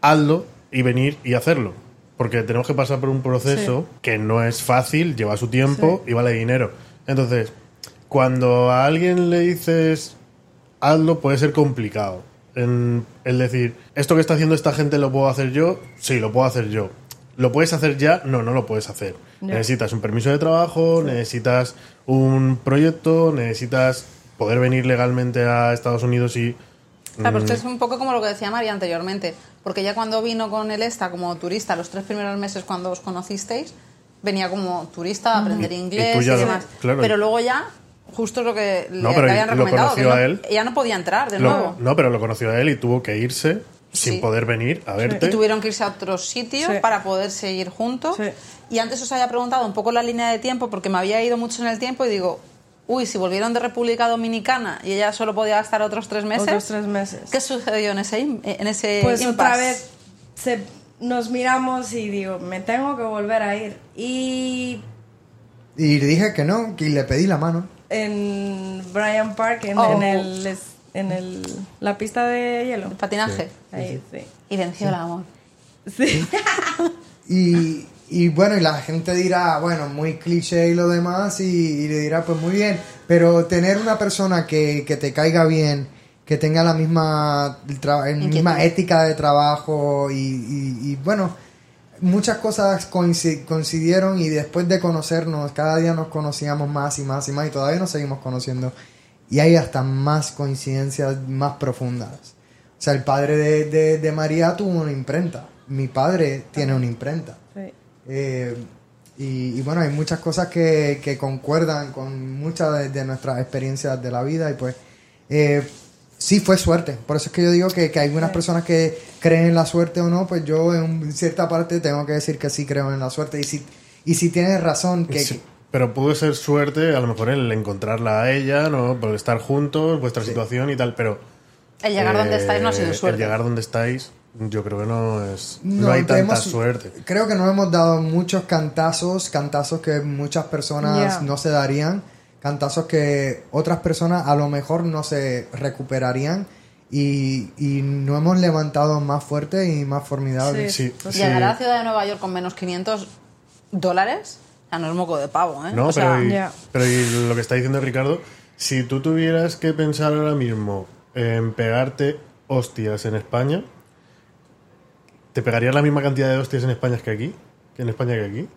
S6: hazlo y venir y hacerlo. Porque tenemos que pasar por un proceso que no es fácil, lleva su tiempo y vale dinero. Entonces, cuando a alguien le dices hazlo, puede ser complicado. En el decir, esto que está haciendo esta gente lo puedo hacer yo, sí, lo puedo hacer yo. ¿Lo puedes hacer ya? No, no lo puedes hacer. Necesitas un permiso de trabajo, necesitas un proyecto, necesitas poder venir legalmente a Estados Unidos y...
S3: Claro, pero
S6: mm,
S3: esto es un poco como lo que decía María anteriormente, porque ya cuando vino con el ESTA como turista, los tres primeros meses cuando os conocisteis, venía como turista a aprender
S6: Y- y
S3: inglés
S6: tú
S3: y,
S6: ya lo-
S3: demás.
S6: claro.
S3: Pero luego ya, justo lo que
S6: No,
S3: le,
S6: pero
S3: le habían
S6: lo
S3: recomendado, que
S6: conoció
S3: no-
S6: a él.
S3: ella no podía entrar de
S6: lo-
S3: nuevo.
S6: no, pero lo conoció a él y tuvo que irse sin
S3: Sí.
S6: poder venir a verte.
S3: Y tuvieron que irse a otro sitio
S1: Sí.
S3: para poder seguir juntos.
S1: Sí.
S3: Y antes os había preguntado un poco la línea de tiempo, porque me había ido mucho en el tiempo y digo, uy, si volvieron de República Dominicana y ella solo podía estar otros tres meses,
S1: Otros tres meses.
S3: ¿qué sucedió en ese, en ese
S1: Pues otra vez se- nos miramos y digo, me tengo que volver a ir. Y
S2: Y le dije que no, que le pedí la mano.
S1: En Bryant Park, en,
S3: Oh.
S1: en el, en el, la pista de hielo.
S3: El patinaje.
S1: Ahí, sí.
S3: Y venció el amor.
S1: Sí.
S2: Y, y bueno, y la gente dirá, bueno, muy cliché y lo demás, y, y le dirá, pues muy bien, pero tener una persona que, que te caiga bien, que tenga la misma, el misma ética de trabajo y, y- y, bueno, muchas cosas coinci- coincidieron y después de conocernos, cada día nos conocíamos más y más y más y todavía nos seguimos conociendo. y hay hasta más coincidencias más profundas. O sea, el padre de, de- de María tuvo una imprenta, mi padre tiene una imprenta.
S1: Sí.
S2: Eh, y, y bueno, hay muchas cosas que, que concuerdan con muchas de, de nuestras experiencias de la vida y pues eh, sí fue suerte. Por eso es que yo digo que, que hay algunas personas que creen en la suerte o no, pues yo en un- cierta parte tengo que decir que sí creo en la suerte. Y si, y si tienes razón, que,
S6: Sí, pero pudo ser suerte, a lo mejor el encontrarla a ella, ¿no? Por estar juntos, vuestra situación y tal, pero.
S3: El llegar donde
S6: eh,
S3: estáis no ha sido suerte.
S6: El llegar donde estáis, yo creo que no es. No,
S2: No,
S6: hay tanta
S2: hemos-
S6: suerte.
S2: Creo que nos hemos dado muchos cantazos, cantazos que muchas personas no se darían, cantazos que otras personas a lo mejor no se recuperarían y, y no hemos levantado más fuerte y más formidable.
S1: Sí.
S6: Sí, sí.
S3: Llegar a la ciudad de Nueva York con menos 500 dólares, ya no es moco de pavo, ¿eh?
S6: No,
S3: O sea,
S6: pero, y,
S1: ya.
S6: pero y lo que está diciendo Ricardo, si tú tuvieras que pensar ahora mismo en pegarte hostias en España, ¿te pegarías la misma cantidad de hostias en España que aquí? ¿Que en España que aquí?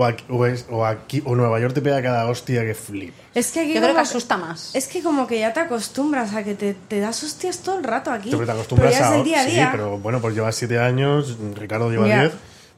S6: O aquí, o, es- o aquí o Nueva York te pega cada hostia que flipa.
S1: Es que aquí
S3: yo creo que asusta más.
S1: Es que como que ya te acostumbras a que te, te das hostias todo el rato aquí.
S6: Te, te acostumbras
S1: pero ya
S6: a
S1: es el día a
S6: sí, pero bueno, pues llevas siete años, Ricardo lleva
S1: Ya.
S6: diez,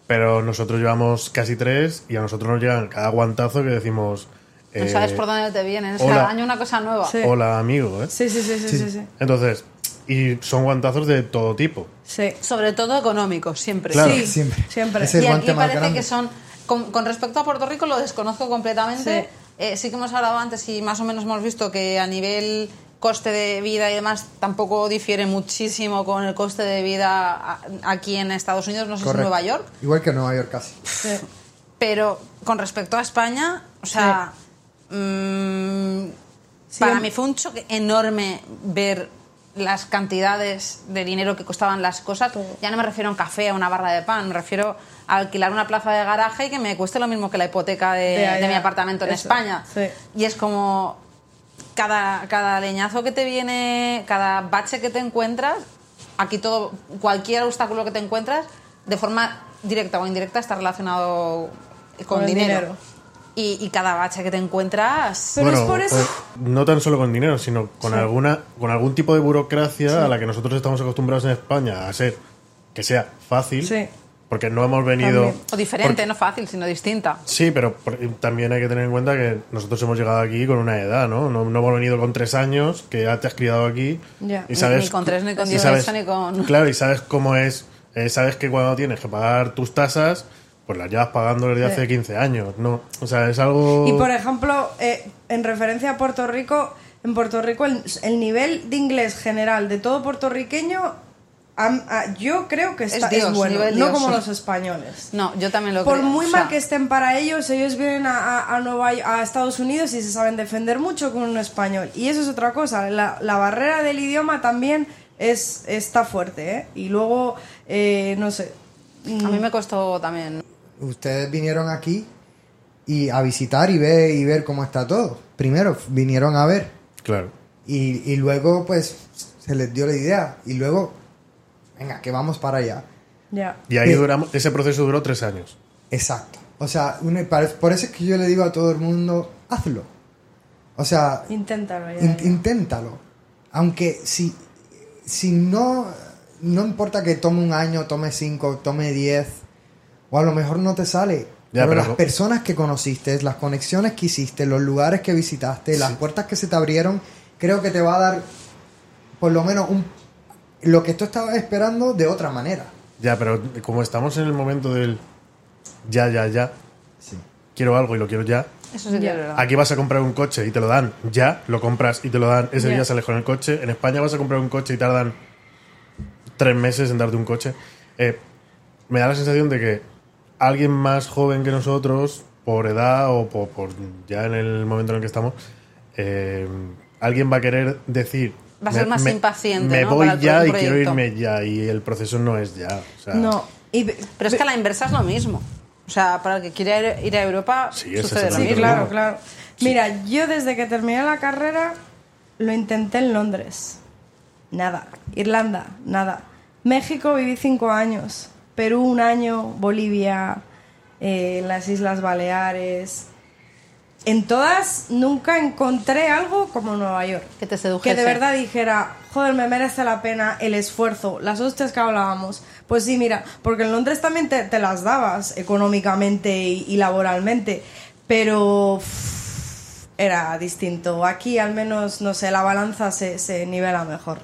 S6: pero nosotros llevamos casi tres y a nosotros nos llegan cada guantazo que decimos.
S3: No
S6: eh,
S3: sabes por dónde te vienen. Es cada año una cosa nueva.
S1: Sí.
S6: Hola, amigo, ¿eh?
S1: Sí, sí, sí, sí, sí, sí.
S6: Entonces, y son guantazos de todo tipo.
S1: Sí.
S3: Sobre todo económicos, siempre.
S6: Claro.
S1: Sí,
S2: Siempre.
S1: siempre.
S3: Y aquí parece
S2: grande.
S3: que son. Con, con respecto a Puerto Rico lo desconozco completamente.
S1: Sí.
S3: Eh, sí que hemos hablado antes y más o menos hemos visto que a nivel coste de vida y demás tampoco difiere muchísimo con el coste de vida aquí en Estados Unidos, no sé si en Nueva York.
S2: Igual que en Nueva York casi.
S1: Sí.
S3: Pero con respecto a España, o sea, mm,
S1: Sí,
S3: para mí fue un choque enorme ver las cantidades de dinero que costaban las cosas. Ya no me refiero a un café, a una barra de pan, me refiero a alquilar una plaza de garaje y que me cueste lo mismo que la hipoteca de,
S1: De allá,
S3: de mi apartamento en
S1: eso,
S3: España.
S1: sí.
S3: Y es como cada, cada leñazo que te viene, cada bache que te encuentras, aquí todo, cualquier obstáculo que te encuentras, de forma directa o indirecta está relacionado con,
S1: Con el
S3: dinero.
S1: dinero.
S3: Y, y cada bache que te encuentras...
S1: Pero es por eso-
S6: pues, no tan solo con dinero, sino con alguna con algún tipo de burocracia a la que nosotros estamos acostumbrados en España a ser que sea fácil,
S1: Sí.
S6: porque no hemos venido
S1: También.
S3: O diferente,
S6: porque-
S3: no fácil, sino distinta.
S6: Sí, pero por- también hay que tener en cuenta que nosotros hemos llegado aquí con una edad, ¿no? No, no hemos venido con tres años, que ya te has criado aquí.
S1: Ya.
S6: Y
S3: Ni-
S6: sabes,
S3: ni con tres, ni con dieciocho, ni con-
S6: Claro, y sabes cómo es. eh, sabes que cuando tienes que pagar tus tasas, pues las llevas pagando desde
S1: Sí.
S6: hace 15 años, ¿no? O sea, es algo...
S1: Y por ejemplo, eh, en referencia a Puerto Rico, en Puerto Rico el, el nivel de inglés general de todo puertorriqueño, yo creo que está,
S3: Es Dios,
S1: es bueno,
S3: nivel
S1: no
S3: Dios.
S1: como los españoles.
S3: No, yo también lo
S1: Por
S3: creo.
S1: muy
S3: o sea,
S1: mal que estén para ellos, ellos vienen a, a, a Nueva a Estados Unidos y se saben defender mucho con un español. Y eso es otra cosa. La, la barrera del idioma también es, está fuerte, ¿eh? Y luego, eh, no sé.
S3: A mí me costó también...
S2: Ustedes vinieron aquí y a visitar y ver, y ver cómo está todo. Primero vinieron a ver
S6: Claro.
S2: y, y luego pues se les dio la idea y luego, venga, que vamos para allá.
S1: Ya.
S6: Y ahí duramos, ese proceso duró tres años.
S2: Exacto. O sea, una- pare- por eso es que yo le digo a todo el mundo, hazlo. O sea,
S1: Inténtalo. ya,
S2: in-
S1: ya.
S2: inténtalo. Aunque si, si no, no importa que tome un año, tome cinco, tome diez, o a lo mejor no te sale.
S6: Ya,
S2: pero,
S6: pero
S2: las
S6: no-
S2: personas que conociste, las conexiones que hiciste, los lugares que visitaste, las puertas que se te abrieron, creo que te va a dar por lo menos un, lo que tú estabas esperando de otra manera.
S6: Ya, pero como estamos en el momento del ya, ya, ya, quiero algo y lo quiero ya.
S3: Eso sí es verdad.
S6: Aquí vas a comprar un coche y te lo dan ya, lo compras y te lo dan, ese día sales con el coche. En España vas a comprar un coche y tardan tres meses en darte un coche. Eh, me da la sensación de que alguien más joven que nosotros, por edad o por, por ya en el momento en el que estamos, eh, alguien va a querer decir...
S3: Va a ser más impaciente,
S6: Me
S3: ¿no?
S6: voy
S3: para
S6: ya y quiero irme ya y el proceso no es ya. o sea,
S1: No. Y,
S3: Pero es que a la inversa es lo mismo. O sea, para el que quiera ir, a Europa
S6: Sí,
S3: sucede lo
S1: Sí,
S3: mismo.
S1: claro, claro. Mira, yo desde que terminé la carrera lo intenté en Londres. Nada. Irlanda, nada. México viví cinco años. Perú un año. Bolivia, eh, las Islas Baleares. en todas nunca encontré algo como Nueva York.
S3: Que te
S1: Que
S3: sedujese.
S1: de verdad dijera, joder, me merece la pena el esfuerzo, las hostias que hablábamos. Pues sí, mira, porque en Londres también te, te las dabas económicamente y, y laboralmente, pero uff, era distinto. Aquí al menos, no sé, la balanza se, se nivela mejor.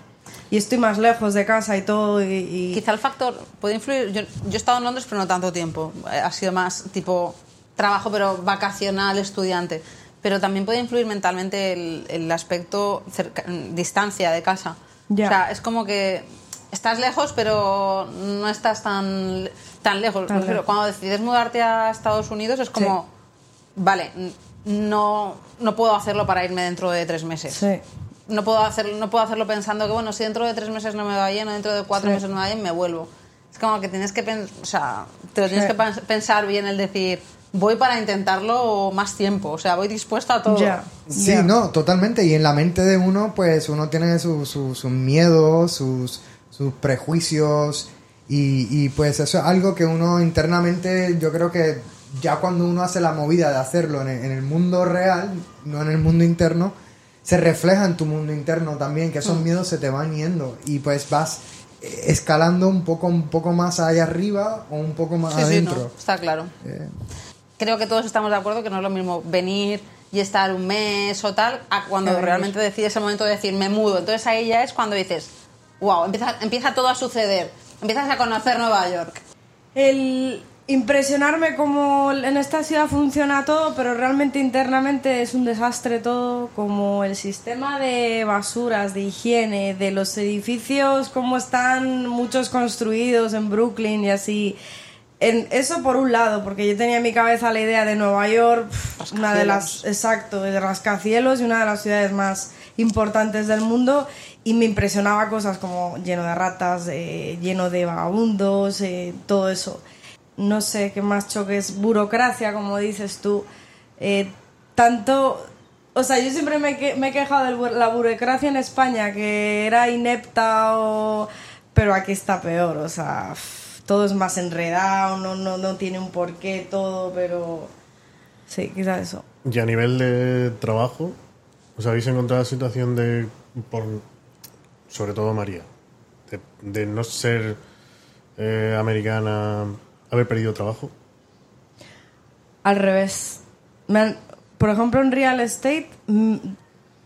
S1: Y estoy más lejos de casa y todo y... y-
S3: Quizá el factor puede influir. Yo, yo he estado en Londres, pero no tanto tiempo. Eh, Ha sido más tipo trabajo, pero vacacional, estudiante. Pero también puede influir mentalmente el, el aspecto cerca- distancia de casa.
S1: Ya.
S3: O sea, es como que estás lejos, pero no estás tan, tan lejos.
S1: Tan lejos.
S3: Cuando decides mudarte a Estados Unidos, es como, vale, n- no, no puedo hacerlo para irme dentro de tres meses
S1: Sí.
S3: No puedo hacer no puedo hacerlo pensando que bueno si dentro de tres meses no me va bien o dentro de cuatro
S1: Sí.
S3: meses no me va bien me vuelvo es como que tienes que pen- o sea te lo tienes
S1: Sí.
S3: que pens- pensar bien el decir voy para intentarlo más tiempo o sea voy dispuesta a todo.
S2: Sí, no, totalmente. Y en la mente de uno, pues uno tiene su- su- sus miedos, sus, sus prejuicios. Y, y, pues eso es algo que uno internamente, yo creo que ya cuando uno hace la movida de hacerlo en el, en el mundo real, no en el mundo interno, se refleja en tu mundo interno también, que
S3: Mm.
S2: esos miedos se te van yendo. Y pues vas eh, escalando un poco, un poco más allá arriba o un poco más
S3: Sí, sí,
S2: adentro.
S3: no, está claro
S2: Eh,
S3: creo que todos estamos de acuerdo que no es lo mismo venir y estar un mes o tal a cuando realmente decides el momento de decir me mudo entonces ahí ya es cuando dices wow empieza, empieza todo a suceder empiezas a conocer Nueva York
S1: el impresionarme cómo en esta ciudad funciona todo, pero realmente internamente es un desastre todo, como el sistema de basuras, de higiene, de los edificios, cómo están muchos construidos en Brooklyn y así. En, eso por un lado, porque yo tenía en mi cabeza la idea de Nueva York, una de las, exacto, de rascacielos y una de las ciudades más importantes del mundo y me impresionaba cosas como lleno de ratas, eh, lleno de vagabundos, eh, todo eso. No sé qué más choques, burocracia, como dices tú. Eh, tanto, o sea, yo siempre me, he quejado de la burocracia en España, que era inepta, o... pero aquí está peor, o sea, todo es más enredado, no, no, no tiene un porqué todo, pero sí, quizás eso.
S6: Y a nivel de trabajo, ¿os habéis encontrado la situación de, por, sobre todo María, de, de no ser eh, americana, haber perdido trabajo?
S1: Al revés. Por ejemplo, en real estate, mm,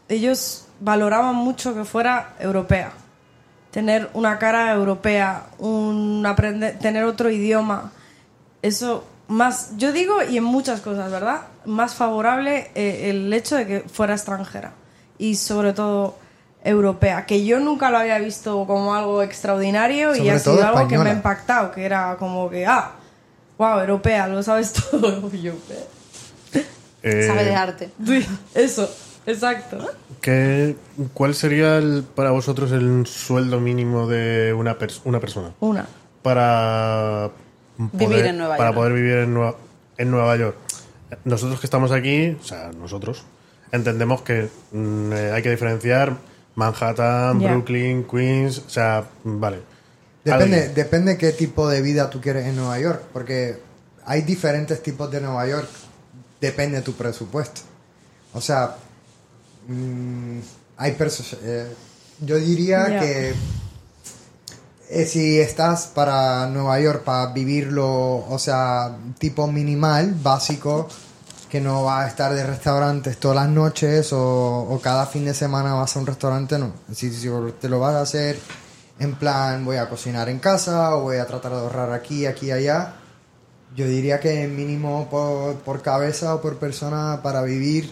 S1: ellos valoraban mucho que fuera europea. Tener una cara europea, un aprender, tener otro idioma. Eso más, yo digo, y en muchas cosas, ¿verdad? Más favorable eh, el hecho de que fuera extranjera. Y sobre todo europea, que yo nunca lo había visto como algo extraordinario y ha sido algo que me ha impactado, que era como que, ah, wow, europea, lo sabes todo. Yo, "Eh".
S3: Sabe de arte
S1: Eso, exacto.
S6: ¿qué- ¿Cuál sería el- para vosotros el sueldo mínimo de una, pers- una persona?
S1: Una.
S6: para
S3: Vivir en Nueva
S6: para
S3: York.
S6: poder vivir en Nueva, en Nueva York. Nosotros que estamos aquí, o sea, nosotros entendemos que mm, eh, hay que diferenciar Manhattan. Brooklyn, Queens, o sea, vale.
S2: Depende,
S6: Alguien-
S2: depende qué tipo de vida tú quieres en Nueva York, porque hay diferentes tipos de Nueva York, depende de tu presupuesto. O sea, mm, hay personas... yo diría que eh, si estás para Nueva York para vivirlo, o sea, tipo minimal, básico, que no vas a estar de restaurantes todas las noches o, o cada fin de semana vas a un restaurante, no. Si, si te lo vas a hacer en plan, voy a cocinar en casa o voy a tratar de ahorrar aquí, aquí y allá, yo diría que mínimo por, por cabeza o por persona para vivir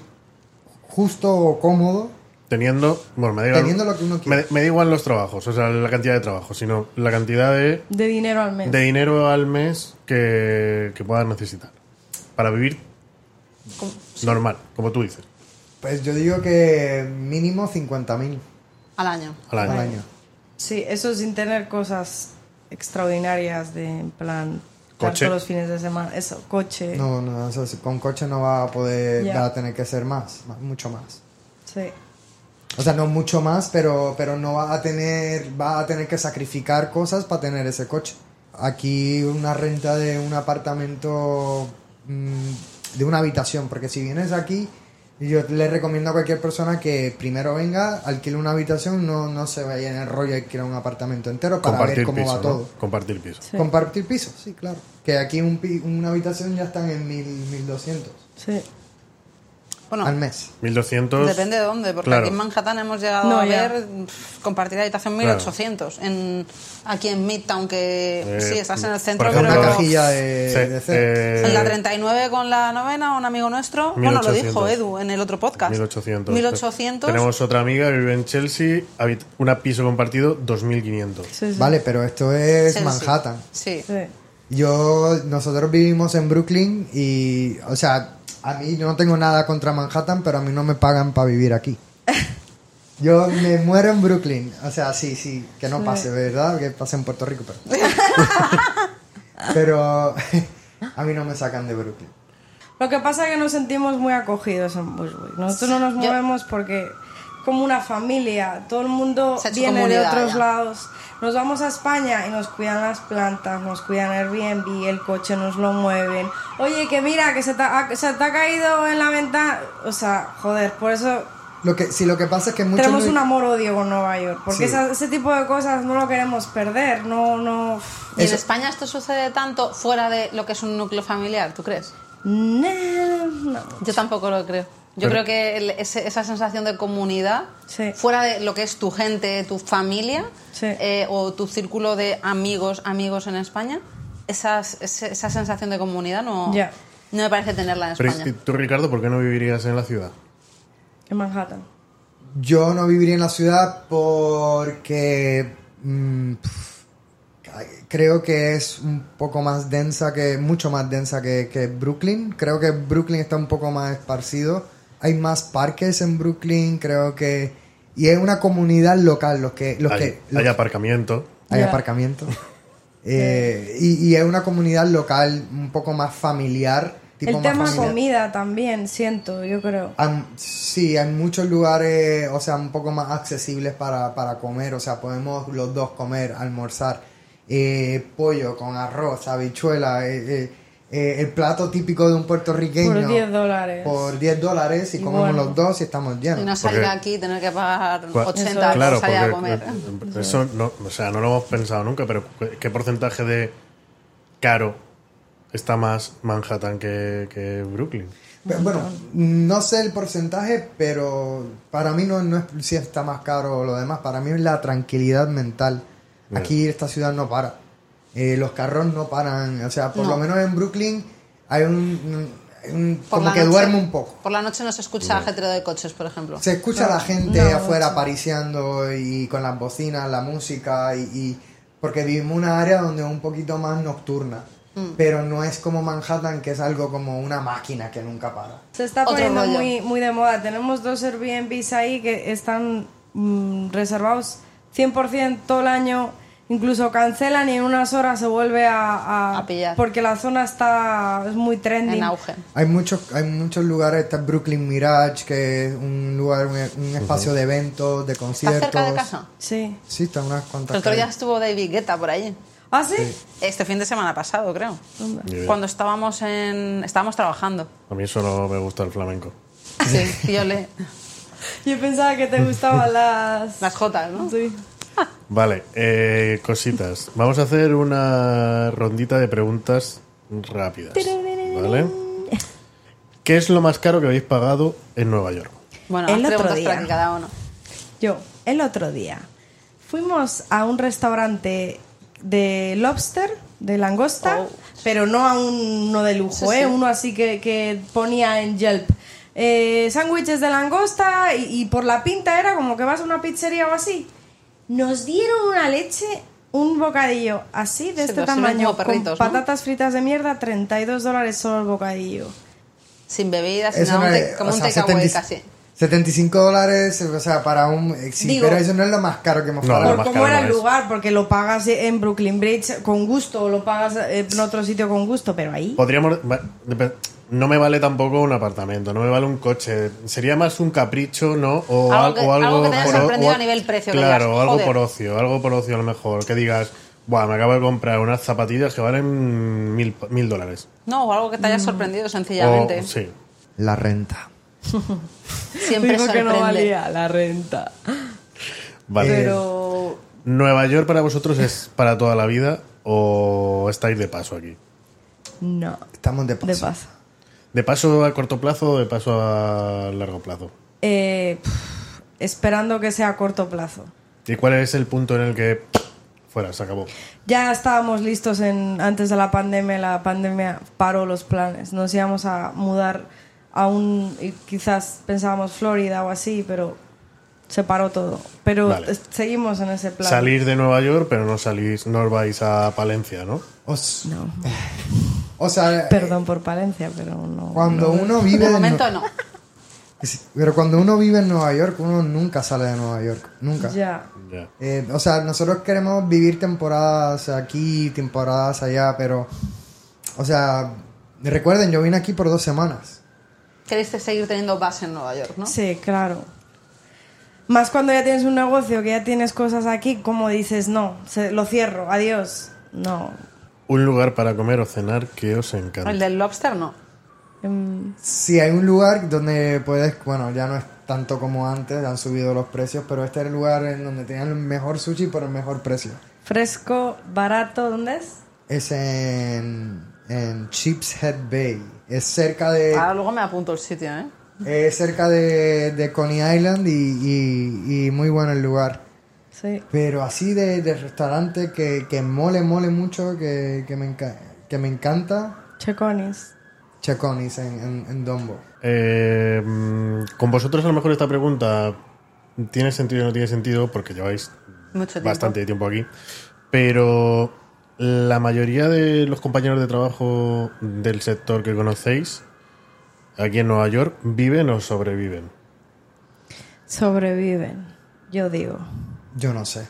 S2: justo o cómodo,
S6: Teniendo, bueno, me da igual,
S2: teniendo lo que uno
S6: me,
S2: quiere.
S6: me da igual los trabajos, o sea, la cantidad de trabajo, sino la cantidad de,
S1: De dinero al mes.
S6: de dinero al mes que, que puedas necesitar para vivir
S3: Como-
S6: normal, como tú dices,
S2: Pues yo digo que mínimo 50.000
S3: al año
S6: al año.
S2: al año.
S1: Sí, eso sin tener cosas extraordinarias de en plan
S6: Coche.
S1: todos los fines de semana. Eso, coche.
S2: No, no, eso sí, con coche no va a poder, va a tener que ser más, más- mucho más.
S1: Sí.
S2: O sea, no mucho más, pero, pero no va a tener, va a tener que sacrificar cosas para tener ese coche. Aquí una renta de un apartamento mm, de una habitación, porque si vienes aquí, yo le recomiendo a cualquier persona que primero venga, alquile una habitación, no, no se vaya en el rollo y alquile un apartamento entero para ver
S6: Compartir
S2: cómo
S6: piso,
S2: va
S6: ¿no?
S2: todo.
S6: Compartir piso.
S1: Sí.
S2: Compartir piso, sí, claro. Que aquí un pi- una habitación ya están en mil, 1200
S1: Sí.
S3: Bueno,
S2: al mes.
S6: 1200.
S3: depende de dónde, porque
S6: Claro.
S3: aquí en Manhattan hemos llegado
S1: No,
S3: a
S1: ya.
S3: ver pff, compartir habitación
S6: Claro.
S3: 1800. En, aquí en Midtown, que
S6: Eh,
S3: sí, estás en el centro,
S6: ejemplo,
S3: pero
S2: Una cajilla de,
S6: Sí,
S2: de
S6: eh,
S3: en la 39 con la novena, un amigo nuestro, bueno, lo
S6: 1800.
S3: dijo Edu en el otro podcast.
S6: 1800.
S3: 1800.
S6: Tenemos otra amiga que vive en Chelsea, habit- un piso compartido 2500.
S1: Sí, sí.
S2: Vale, pero esto es
S3: Chelsea.
S2: Manhattan.
S3: Sí.
S1: Sí.
S2: Yo, nosotros vivimos en Brooklyn y, o sea, a mí yo no tengo nada contra Manhattan, pero a mí no me pagan para vivir aquí. Yo me muero en Brooklyn. O sea, sí, sí, que no pase, ¿verdad? Que pase en Puerto Rico, pero... pero a mí no me sacan de Brooklyn.
S1: Lo que pasa es que nos sentimos muy acogidos en Bushwick. Nosotros no nos movemos porque como una familia, todo el mundo
S3: Se
S1: viene de otros
S3: ya.
S1: lados. Nos vamos a España y nos cuidan las plantas, nos cuidan Airbnb, el coche nos lo mueven. Oye, que mira, que se te ha, se te ha caído en la ventana. O sea, joder, por eso
S2: Lo que, sí, lo que pasa es que muchos...
S1: tenemos
S2: no-
S1: un amor-odio con Nueva York. Porque
S2: Sí.
S1: esa- ese tipo de cosas no lo queremos perder. No, no.
S3: ¿Y en España esto sucede tanto fuera de lo que es un núcleo familiar, tú crees?
S1: No, no.
S3: Yo tampoco lo creo. Yo creo que el- ese- esa sensación de comunidad,
S1: Sí.
S3: fuera de lo que es tu gente, tu familia,
S1: Sí.
S3: eh, o tu círculo de amigos, amigos en España, esas- ese- esa sensación de comunidad no, no me parece tenerla en
S6: Pero
S3: España.
S6: ¿y tú, Ricardo, ¿por qué no vivirías en la ciudad?
S1: En Manhattan.
S2: Yo no viviría en la ciudad porque mm, creo que es un poco más densa que, mucho más densa que, que Brooklyn. Creo que Brooklyn está un poco más esparcido. Hay más parques en Brooklyn, creo que y es una comunidad local los que los
S6: hay,
S2: que los-
S6: hay aparcamiento.
S2: hay aparcamiento. Eh, y, y es una comunidad local un poco más familiar. Tipo
S1: el
S2: más
S1: tema
S2: familiar.
S1: comida también, siento, yo creo.
S2: Sí, hay muchos lugares, o sea, un poco más accesibles para, para comer, o sea, podemos los dos comer, almorzar, eh, pollo con arroz, habichuela, eh, eh, el plato típico de un puertorriqueño.
S1: Por 10 dólares.
S2: Por 10 dólares y,
S1: Y
S2: comemos
S1: bueno.
S2: los dos y estamos llenos.
S3: Y no salir aquí y tener que pagar
S6: Cua-
S3: 80
S6: claro,
S3: por salir a comer.
S6: eh, eso no, o sea, no lo hemos pensado nunca, pero ¿qué porcentaje de caro está más Manhattan que, que Brooklyn?
S2: Pero, Bueno, no sé el porcentaje, pero para mí no, no es si está más caro o lo demás, para mí es la tranquilidad mental. Aquí esta ciudad no para. Eh, los carros no paran, o sea, por
S3: No.
S2: lo menos en Brooklyn hay un, un- como que
S3: noche-
S2: duerme un poco.
S3: Por la noche no se escucha ajetreo de coches, por ejemplo.
S2: Se escucha a la gente
S1: no,
S2: afuera pariciando y con las bocinas, la música y, y- porque vivimos en una área donde es un poquito más nocturna.
S3: Mm.
S2: Pero no es como Manhattan, que es algo como una máquina que nunca para.
S1: Se está
S3: Otro
S1: poniendo
S3: rollo.
S1: muy, muy de moda. Tenemos dos Airbnbs ahí que están mm, reservados 100% todo el año. Incluso cancelan y en unas horas se vuelve a, a-
S3: A pillar.
S1: Porque la zona está es muy trending.
S3: En auge.
S2: Hay muchos, hay muchos lugares, está Brooklyn Mirage, que es un lugar, un, un espacio de eventos, de
S3: ¿Está
S2: conciertos.
S3: cerca de casa?
S1: Sí.
S2: Sí, está unas cuantas.
S3: El otro día estuvo David Guetta por allí.
S1: ¿Ah, sí?
S3: Este fin de semana pasado, creo. Cuando estábamos en estábamos trabajando.
S6: A mí solo me gusta el flamenco.
S3: Sí, yo le
S1: Yo pensaba que te gustaban las...
S3: las jotas, ¿no?
S1: Sí.
S6: Vale, eh, cositas. Vamos a hacer una rondita de preguntas rápidas. ¿Vale? ¿Qué es lo más caro que habéis pagado en Nueva York?
S3: Bueno,
S1: El otro día.
S3: para que cada uno.
S1: Yo, el otro día, fuimos a un restaurante de lobster, de langosta,
S3: Oh.
S1: pero no a uno de lujo,
S3: Sí,
S1: ¿eh?
S3: sí.
S1: uno así que, que ponía en Yelp. Eh, sándwiches de langosta y, y por la pinta era como que vas a una pizzería o así. Nos dieron una leche, un bocadillo así, de este tamaño,
S3: perritos,
S1: con
S3: ¿no?
S1: patatas fritas de mierda, 32 dólares solo el bocadillo.
S3: Sin bebidas, sin nada,
S2: no
S3: como
S2: o
S3: un takeaway
S2: 70
S3: casi.
S2: 75 dólares, o sea, para un... eh, Sí,
S1: Digo-
S2: pero eso no es lo más caro que hemos
S6: No,
S2: pagado.
S6: lo
S1: Por cómo era
S6: no
S1: el
S6: es.
S1: lugar, porque lo pagas en Brooklyn Bridge con gusto o lo pagas en otro sitio con gusto, pero ahí.
S6: Podríamos. No me vale tampoco un apartamento, no me vale un coche. Sería más un capricho, ¿no? O
S3: Algo
S6: al-
S3: que-
S6: o algo,
S3: algo que te haya sorprendido
S6: o-
S3: a nivel precio, que
S6: Claro,
S3: digas,
S6: algo
S3: "Joder".
S6: por ocio, algo por ocio a lo mejor. Que digas, Buah, me acabo de comprar unas zapatillas que valen mil, mil dólares.
S3: No, o algo que te haya
S1: Mm.
S3: sorprendido sencillamente.
S6: O- sí.
S2: La renta.
S3: Siempre
S1: Dijo que no valía la renta.
S6: Vale.
S1: Pero
S6: ¿Nueva York para vosotros es para toda la vida o estáis de paso aquí?
S1: no,
S2: Estamos de paso.
S1: de paso.
S6: ¿De paso a corto plazo o de paso a largo plazo?
S1: Eh, pff, esperando que sea a corto plazo.
S6: ¿Y cuál es el punto en el que fuera, se acabó?
S1: Ya estábamos listos en, antes de la pandemia, la pandemia paró los planes. Nos íbamos a mudar a un, y quizás pensábamos Florida o así, pero se paró todo. Pero
S6: Vale.
S1: seguimos en ese plan.
S6: Salir de Nueva York, pero no salís, no os vais a Palencia, ¿no?
S2: Os-
S1: No,
S2: o sea,
S1: perdón por Palencia, pero no.
S2: cuando
S1: no.
S2: uno vive
S3: De
S2: en
S3: momento no.
S2: Pero cuando uno vive en Nueva York, uno nunca sale de Nueva York. Nunca.
S1: Ya.
S2: Eh, o sea, nosotros queremos vivir temporadas aquí, temporadas allá, pero. O sea, recuerden, yo vine aquí por dos semanas.
S3: Queréis seguir teniendo base en Nueva York, ¿no?
S1: Sí, claro. Más cuando ya tienes un negocio, que ya tienes cosas aquí, como dices, no, se- lo cierro, adiós. No.
S6: Un lugar para comer o cenar que os encanta.
S3: El del lobster no.
S1: Em,
S2: Sí, hay un lugar donde puedes. Bueno, ya no es tanto como antes, han subido los precios, pero este es el lugar en donde tenían el mejor sushi por el mejor precio.
S1: fresco, barato, ¿dónde es?
S2: Es en, en Sheepshead Bay. Es cerca de.
S3: Ahora luego me apunto el sitio, ¿eh?
S2: Es cerca de, de Coney Island y, y- y muy bueno el lugar.
S1: Sí.
S2: Pero así de, de restaurante que, que mole, mole mucho, que, que, me, enca- que me encanta,
S1: Checonis.
S2: Checonis en, en, en Dumbo.
S6: Eh, mm, con vosotros a lo mejor esta pregunta tiene sentido y no tiene sentido porque lleváis
S3: Mucho tiempo.
S6: bastante tiempo aquí. Pero la mayoría de los compañeros de trabajo del sector que conocéis aquí en Nueva York viven o sobreviven.
S1: Sobreviven, yo digo.
S2: Yo no sé.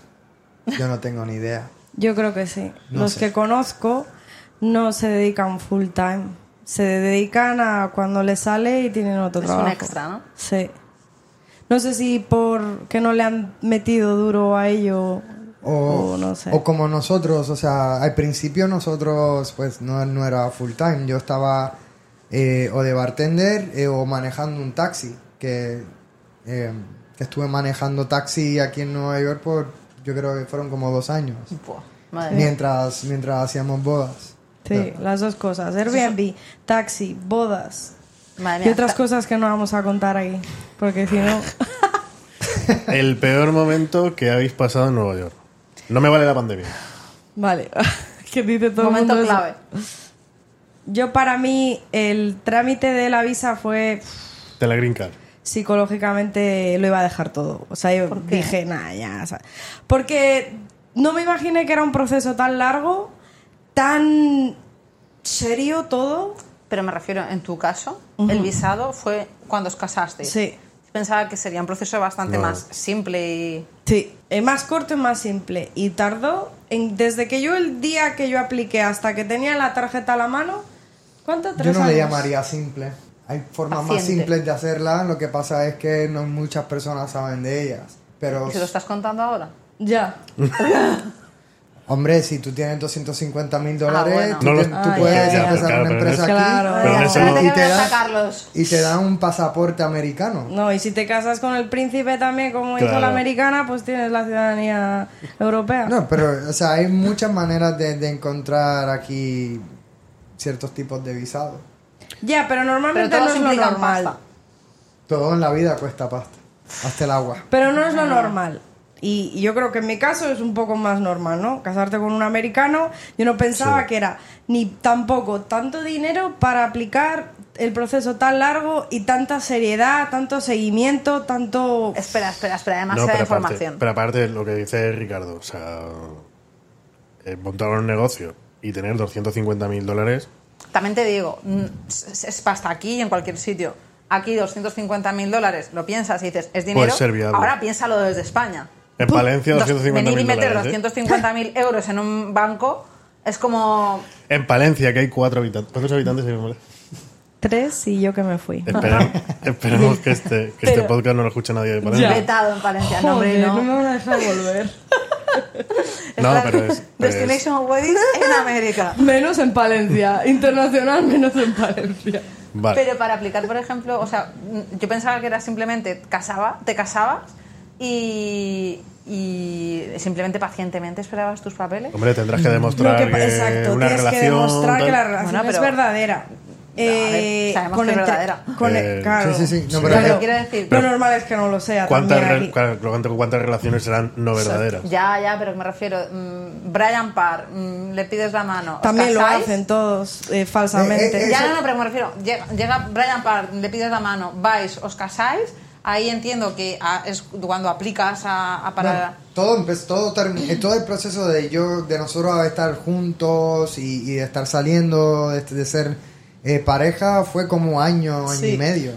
S2: Yo no tengo ni idea.
S1: Yo creo que sí.
S2: No
S1: Los
S2: sé.
S1: que conozco no se dedican full time. Se dedican a cuando les sale y tienen otro
S3: Es
S1: trabajo.
S3: un extra, ¿no?
S1: Sí. No sé si por que no le han metido duro a ello
S2: O,
S1: o no sé.
S2: o como nosotros, o sea, al principio nosotros, pues no, no era full time. Yo estaba eh, o de bartender eh, o manejando un taxi. Que, eh, que estuve manejando taxi aquí en Nueva York por, yo creo que fueron como dos años.
S3: Buah, madre mía.
S2: Mientras, mientras hacíamos bodas.
S1: Sí, las dos cosas. Airbnb, taxi, bodas.
S3: Madre
S1: Y otras cosas que no vamos a contar aquí. Porque si no...
S6: El peor momento que habéis pasado en Nueva York. No me vale la pandemia.
S1: Vale. que dice todo
S3: Momento
S1: el mundo eso.
S3: clave.
S1: Yo para mí el trámite de la visa fue
S6: De la Green Card.
S1: Psicológicamente lo iba a dejar todo. O sea, yo dije, nada, ya. o sea, porque no me imaginé que era un proceso tan largo, tan serio todo.
S3: Pero me refiero, en tu caso, el visado fue cuando os casasteis.
S1: Sí.
S3: Pensaba que sería un proceso bastante
S6: No.
S3: más simple y...
S1: Sí, es más corto y más simple. Y tardó, en, desde que yo el día que yo apliqué hasta que tenía la tarjeta a la mano, ¿cuánto?
S2: Yo
S1: ¿Tres
S2: no le llamaría simple. Hay formas más
S3: Paciente.
S2: simples de hacerla, lo que pasa es que no muchas personas saben de ellas. Pero,
S3: ¿Y se lo estás contando ahora?
S1: Ya.
S2: hombre, si tú tienes 250 mil dólares,
S3: bueno.
S2: tú,
S6: No
S2: tú
S1: Ah,
S2: puedes
S1: ya,
S2: empezar
S6: Claro,
S2: una empresa
S1: ese- Claro.
S2: aquí
S6: Pero
S2: y te
S3: voy a
S2: da-
S3: sacarlos.
S2: y te dan un pasaporte americano.
S1: No, y si te casas con el príncipe también, como hizo
S6: Claro.
S1: la americana, pues tienes la ciudadanía europea.
S2: No, pero, o sea, hay muchas maneras de, de encontrar aquí ciertos tipos de visados.
S1: Ya, pero
S3: Pero
S1: normalmente no es lo normal.
S3: pasta.
S2: Todo en la vida cuesta pasta. Hasta el agua.
S1: Pero no es lo normal. Y, y yo creo que en mi caso es un poco más normal, ¿no? Casarte con un americano, yo no pensaba
S6: Sí.
S1: que era ni tampoco tanto dinero para aplicar el proceso tan largo y tanta seriedad, tanto seguimiento, tanto...
S3: Espera, espera, espera,
S6: No,
S3: demasiada
S6: aparte,
S3: información.
S6: pero aparte de lo que dice Ricardo, o sea, eh, montar un negocio y tener 250 mil dólares,
S3: También te digo, mm, es, pasta aquí y en cualquier sitio. Aquí 250 mil dólares, lo piensas y dices, es dinero.
S6: ser viable.
S3: Ahora piénsalo desde España.
S6: en Palencia
S3: Dos-
S6: 250
S3: venir y
S6: mil
S3: meter
S6: dólares. ¿eh?
S3: 250 mil euros en un banco es como...
S6: En Palencia, que hay cuatro habitantes. ¿Cuántos habitantes hay en Palencia?
S1: Tres y yo que me fui.
S6: Esperemos, esperemos que, este, que este
S1: Pero-
S6: podcast no lo escuche nadie de Palencia.
S3: Vetado en Palencia. No, hombre, no.
S1: no me van a dejar volver.
S6: No, pero es-
S3: Destination Weddings en América.
S1: Menos en Palencia. Internacional, menos en Palencia.
S6: Vale.
S3: Pero para aplicar, por ejemplo, o sea, yo pensaba que era simplemente casaba, te casabas y, y simplemente pacientemente esperabas tus papeles.
S6: Hombre, tendrás que demostrar
S1: que exacto,
S6: una
S1: tienes
S6: relación...
S1: que demostrar que la relación
S3: Bueno,
S1: es
S3: pero-
S1: verdadera. Eh,
S3: sabemos que es
S1: entre-
S3: verdadera.
S1: con-
S6: Eh,
S1: claro.
S2: sí, sí, sí. No,
S6: Sí.
S2: pero-
S1: Claro.
S3: Quiero decir-
S1: lo normal es que no lo sea.
S6: ¿Cuántas, re- ¿cuántas, relaciones serán no verdaderas?
S3: Ya, ya, pero me refiero, mm, Brian Parr, mm, le pides la mano. ¿os
S1: También lo hacen todos eh, falsamente.
S2: Eh, eh,
S3: Ya, no, no, pero me refiero, llega, llega Brian Parr, le pides la mano, vais, os casáis, ahí entiendo que ah, es cuando aplicas a, a para...
S2: Todo, todo, todo el proceso de yo de nosotros estar juntos y, y de estar saliendo, de, de ser eh, pareja, fue como año, año
S1: Sí.
S2: y medio.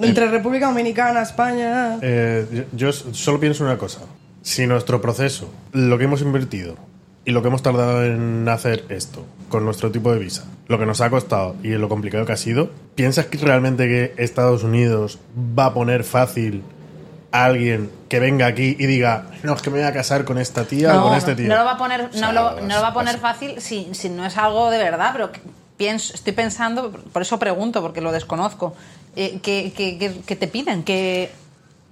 S1: Entre República Dominicana, España.
S6: Eh, yo solo pienso una cosa. Si nuestro proceso, lo que hemos invertido y lo que hemos tardado en hacer esto con nuestro tipo de visa, lo que nos ha costado y lo complicado que ha sido, ¿piensas que realmente que Estados Unidos va a poner fácil a alguien que venga aquí y diga, no, es que me voy a casar con esta tía o con este tío?
S3: No lo va a poner,
S6: O sea,
S3: no lo, no lo va a poner fácil si, si no es algo de verdad, pero que estoy pensando, por eso pregunto, porque lo desconozco, eh, que, que- que- que te piden, que...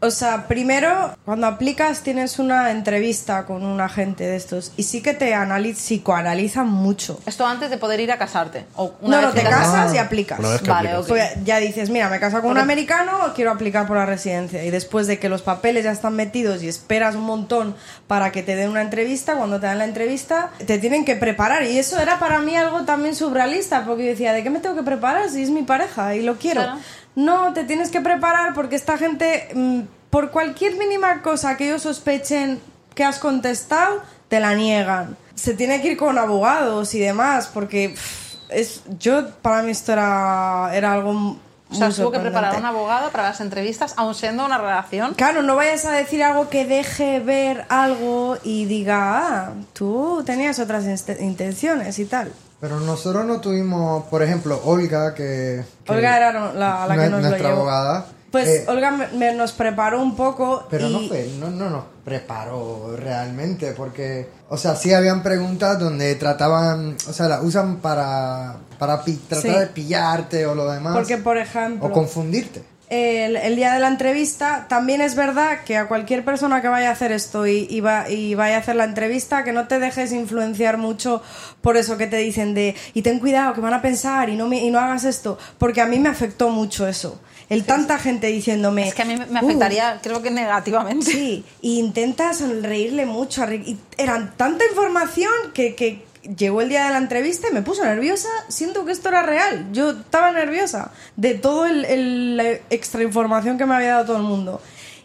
S1: O sea, primero, cuando aplicas tienes una entrevista con un agente de estos y sí que te analiz psicoanalizan mucho.
S3: Esto antes de poder ir a casarte. O una
S1: no,
S3: vez
S1: no, te
S3: casas-
S1: casas y aplicas.
S6: Una vez que
S3: Vale,
S6: aplicas.
S3: ok.
S1: Pues ya dices, mira, me caso con un
S3: Porque-
S1: americano, quiero aplicar por la residencia. Y después de que los papeles ya están metidos y esperas un montón para que te den una entrevista, cuando te dan la entrevista, te tienen que preparar. Y eso era para mí algo también surrealista, porque yo decía, ¿de qué me tengo que preparar si es mi pareja y lo quiero?
S3: Claro.
S1: No, te tienes que preparar porque esta gente, mm, por cualquier mínima cosa que ellos sospechen que has contestado, te la niegan. Se tiene que ir con abogados y demás, porque pff, es, yo, para mí esto era, era algo muy
S3: O sea, tuvo que preparar un abogado para las entrevistas, aun siendo una relación.
S1: Claro, no vayas a decir algo que deje ver algo y diga, ah, tú tenías otras intenciones y tal.
S2: Pero nosotros no tuvimos, por ejemplo, Olga, que... que
S1: Olga era la, la que nos lo
S2: nuestra
S1: llevó.
S2: abogada.
S1: Pues
S2: eh,
S1: Olga me, me nos preparó un poco
S2: Pero
S1: y
S2: no fue, no, no nos preparó realmente, porque, o sea, sí habían preguntas donde trataban, o sea, la usan para, para pi- tratar
S1: Sí.
S2: de pillarte o lo demás.
S1: porque por ejemplo
S2: o confundirte.
S1: El, el día de la entrevista, también es verdad que a cualquier persona que vaya a hacer esto y, y, va- y vaya a hacer la entrevista, que no te dejes influenciar mucho por eso que te dicen de, y ten cuidado, que van a pensar y no, me- y no hagas esto, porque a mí me afectó mucho eso. El tanta gente diciéndome...
S3: Es que a mí me
S1: "Uh,
S3: afectaría, creo que negativamente.
S1: Sí, y intenta sonreírle mucho. a Rick- Y eran tanta información que, que llegó el día de la entrevista y me puso nerviosa. Siento que esto era real. Yo estaba nerviosa de todo el, la extra información que me había dado todo el mundo.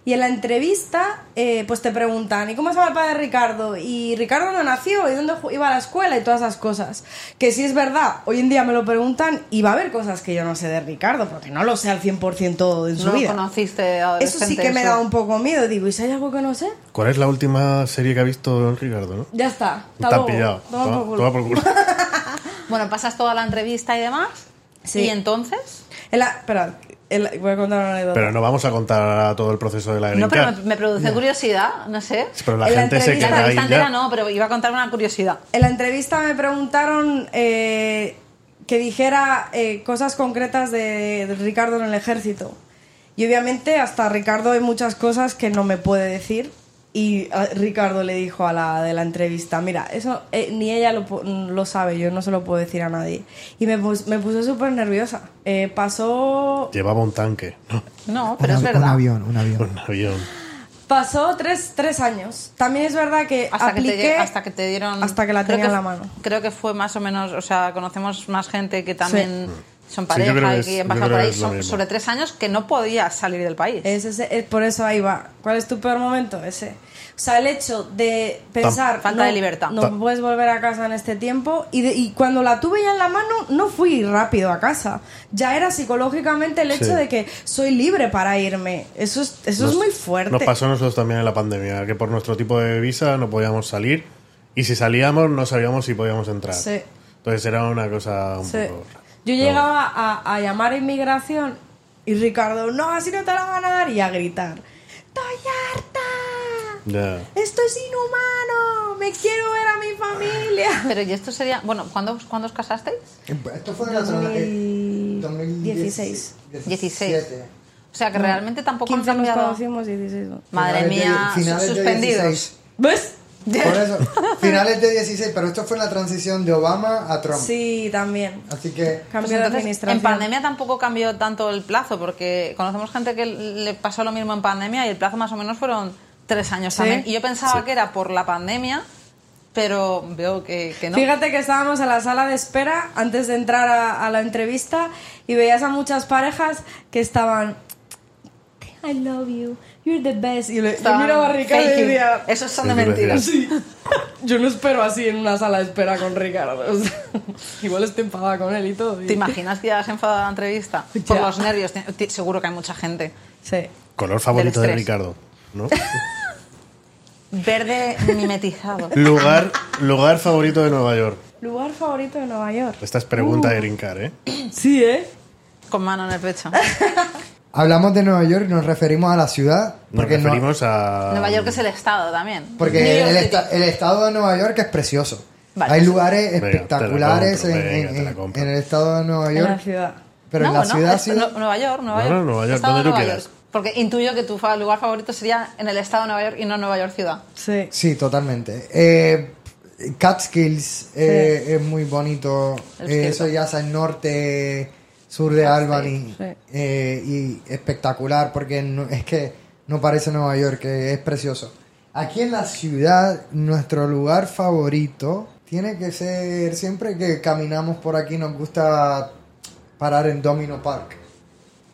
S1: Y en la entrevista, eh, pues te preguntan, ¿y cómo se llama el padre de Ricardo? ¿Y Ricardo no nació? ¿Y dónde iba a la escuela? Y todas esas cosas. Que si es verdad, hoy en día me lo preguntan y va a haber cosas que yo no sé de Ricardo, porque no lo sé al 100% todo en su
S3: No
S1: vida.
S3: conociste
S1: Eso sí que me
S3: eso.
S1: da un poco miedo. Digo, ¿y si hay algo que no sé?
S6: ¿Cuál es la última serie que ha visto Ricardo, no?
S1: Ya está.
S6: Han pillado.
S1: Toma
S6: Toma,
S1: por culo.
S6: toma por culo.
S3: Bueno, pasas toda la entrevista y demás.
S1: Sí.
S3: Y entonces.
S1: El- espera, el- voy a contar una anécdota.
S6: Pero no vamos a contar todo el proceso de la
S3: No, pero
S6: Green
S3: me, me produce curiosidad, no sé.
S6: Pero la
S1: En la
S6: gente se
S1: entrevista-
S3: La
S6: queda ahí ya.
S3: no, pero iba a contar una curiosidad.
S1: En la entrevista me preguntaron eh, que dijera eh, cosas concretas de, de Ricardo en el ejército. Y obviamente hasta Ricardo hay muchas cosas que no me puede decir. Y a- Ricardo le dijo a la de la entrevista, mira, eso eh, ni ella lo, lo sabe, yo no se lo puedo decir a nadie. Y me, pus- me puse súper nerviosa. Eh, pasó
S6: Llevaba un tanque, ¿no?
S3: No, pero
S2: un,
S3: es verdad.
S2: un avión, un avión.
S6: Un avión.
S1: Pasó tres, tres años. También es verdad que
S3: Hasta que, te, hasta que te dieron.
S1: hasta que la tenía en la mano.
S3: Creo que fue más o menos. O sea, conocemos más gente que también
S6: Sí, yo
S3: pareja
S6: creo que
S3: y
S6: es-
S3: que han por ahí. Son sobre tres años que no podías salir del país.
S1: Es ese- es por eso ahí va. ¿Cuál es tu peor momento? Ese. O sea, el hecho de pensar...
S3: Falta
S1: no-
S3: de libertad.
S1: No puedes volver a casa en este tiempo. Y, de- y cuando la tuve ya en la mano, no fui rápido a casa. Ya era psicológicamente el hecho
S6: Sí.
S1: de que soy libre para irme. Eso es, eso
S6: Nos-
S1: es muy fuerte.
S6: Nos pasó a nosotros también en la pandemia, que por nuestro tipo de visa no podíamos salir y si salíamos no sabíamos si podíamos entrar.
S1: Sí.
S6: Entonces era una cosa un
S1: Sí.
S6: poco...
S1: Yo
S6: No.
S1: llegaba a, a llamar a inmigración y Ricardo, no, así no te la van a dar. Y a gritar, ¡Estoy harta! ¡Esto es inhumano! me quiero ver a mi familia.
S3: Pero y esto sería, bueno, ¿cuándo, ¿cuándo os casasteis?
S2: Esto fue en la zona de
S1: 2016.
S3: 16. O sea que realmente tampoco
S1: 15
S3: han
S1: nos conocimos, 16 no.
S3: Madre
S2: Finales de-
S3: mía,
S2: de
S3: suspendidos.
S2: 16.
S1: ¿Ves?
S2: Por eso, finales de 16, pero esto fue en la transición de Obama a Trump.
S1: Sí, también.
S2: Así que
S3: Pues
S1: Cambió de
S3: entonces,
S1: administración.
S3: en pandemia tampoco cambió tanto el plazo, porque conocemos gente que le pasó lo mismo en pandemia y el plazo más o menos fueron tres años
S1: Sí.
S3: también. Y yo pensaba que era por la pandemia, pero veo que, que no.
S1: Fíjate que estábamos en la sala de espera antes de entrar a, a la entrevista y veías a muchas parejas que estaban I love you, you're the best. Y le, yo miraba a Ricardo y decía,
S3: Esos son de mentiras.
S1: sí, yo no espero así en una sala de espera con Ricardo. o sea, igual estoy enfadada con él y todo. y-
S3: ¿Te imaginas que ya has enfadado la entrevista? Por
S1: Ya.
S3: los nervios. Seguro que hay mucha gente.
S1: Sí.
S6: Color favorito de. Ricardo, ¿no?
S3: Verde mimetizado.
S6: lugar, lugar favorito de Nueva York.
S1: Lugar favorito de Nueva York.
S6: Esta es pregunta de Rincar, ¿eh?
S1: Sí, ¿eh?
S3: Con mano en el pecho.
S2: Hablamos de Nueva York y nos referimos a la ciudad.
S6: Nos
S2: Porque, no-
S6: referimos a...
S3: Nueva York es el estado también.
S2: Porque
S3: York
S2: el, esta- el estado de Nueva York es precioso.
S3: Vale.
S2: Hay lugares
S6: Venga, la
S2: espectaculares
S6: compro,
S2: en,
S6: venga,
S2: en-
S6: la
S2: en- en el estado de Nueva
S1: En la
S2: York.
S1: ciudad.
S2: Pero en
S3: No,
S2: la
S3: no,
S2: ciudad, ciudad-
S3: Nueva York, Nueva York.
S6: no, Nueva York, donde tú quieras.
S3: York. Porque intuyo que tu lugar favorito sería en el estado de Nueva York y no en Nueva York ciudad.
S1: Sí.
S2: Sí, totalmente. Eh, Catskills eh, es muy bonito.
S3: Es
S2: Eh, eso ya es al norte, sur de Albany.
S1: sí.
S2: Eh, y espectacular porque no- es que no parece Nueva York, que es precioso. Aquí en la ciudad, nuestro lugar favorito tiene que ser siempre que caminamos por aquí, nos gusta parar en Domino Park.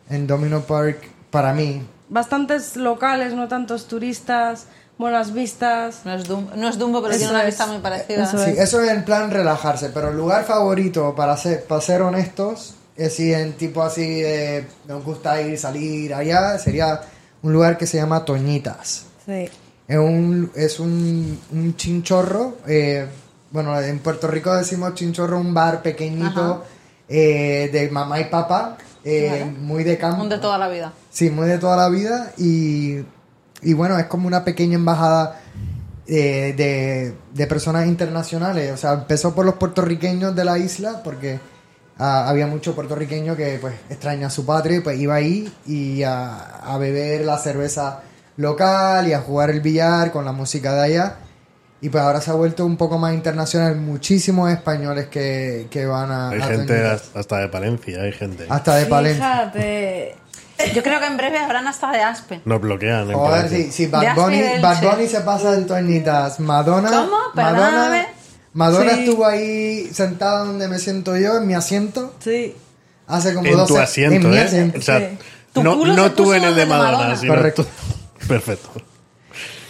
S2: En Domino Park, para mí,
S1: Bastantes locales, no tantos turistas, buenas vistas.
S3: No es, Dum- no es Dumbo, pero
S1: Eso
S3: tiene una
S1: es.
S3: vista muy parecida.
S1: Eso
S2: Sí,
S1: es.
S2: eso es en plan relajarse, pero el lugar favorito, para ser, para ser honestos, es si en tipo así de nos gusta ir, salir allá, sería un lugar que se llama Toñitas.
S1: Sí.
S2: Es un, es un, un chinchorro, eh, bueno, en Puerto Rico decimos chinchorro, un bar pequeñito eh, de mamá y papá, eh, muy de campo.
S3: Un de toda la vida.
S2: Sí, muy de toda la vida y, y bueno, es como una pequeña embajada eh, de, de personas internacionales. O sea, empezó por los puertorriqueños de la isla porque ah, había mucho puertorriqueño que pues extraña a su patria y pues iba ahí y a, a beber la cerveza local y a jugar el billar con la música de allá. Y pues ahora se ha vuelto un poco más internacional. Muchísimos españoles que, que van a...
S6: Hay
S2: a
S6: gente hasta- de Palencia, hay gente.
S2: hasta de Palencia.
S1: Fíjate.
S3: Yo creo que en breve habrán hasta de Aspe.
S6: Nos bloquean en
S2: Joder, si, si Bad Bunny, Bad. Bunny se pasa en Toñitas, Madonna,
S3: ¿Cómo?
S2: Madonna,
S3: Perdóname.
S2: Madonna
S1: Sí.
S2: estuvo ahí sentada donde me siento yo, en mi asiento,
S1: Sí.
S2: hace como
S6: En
S2: dos
S6: tu asiento,
S2: en mi
S6: ¿eh?
S2: asiento.
S6: O sea,
S1: sí.
S3: Tu
S6: no, no tú en el de Madonna,
S3: Madonna.
S6: sino
S2: Correcto.
S6: tú- Perfecto.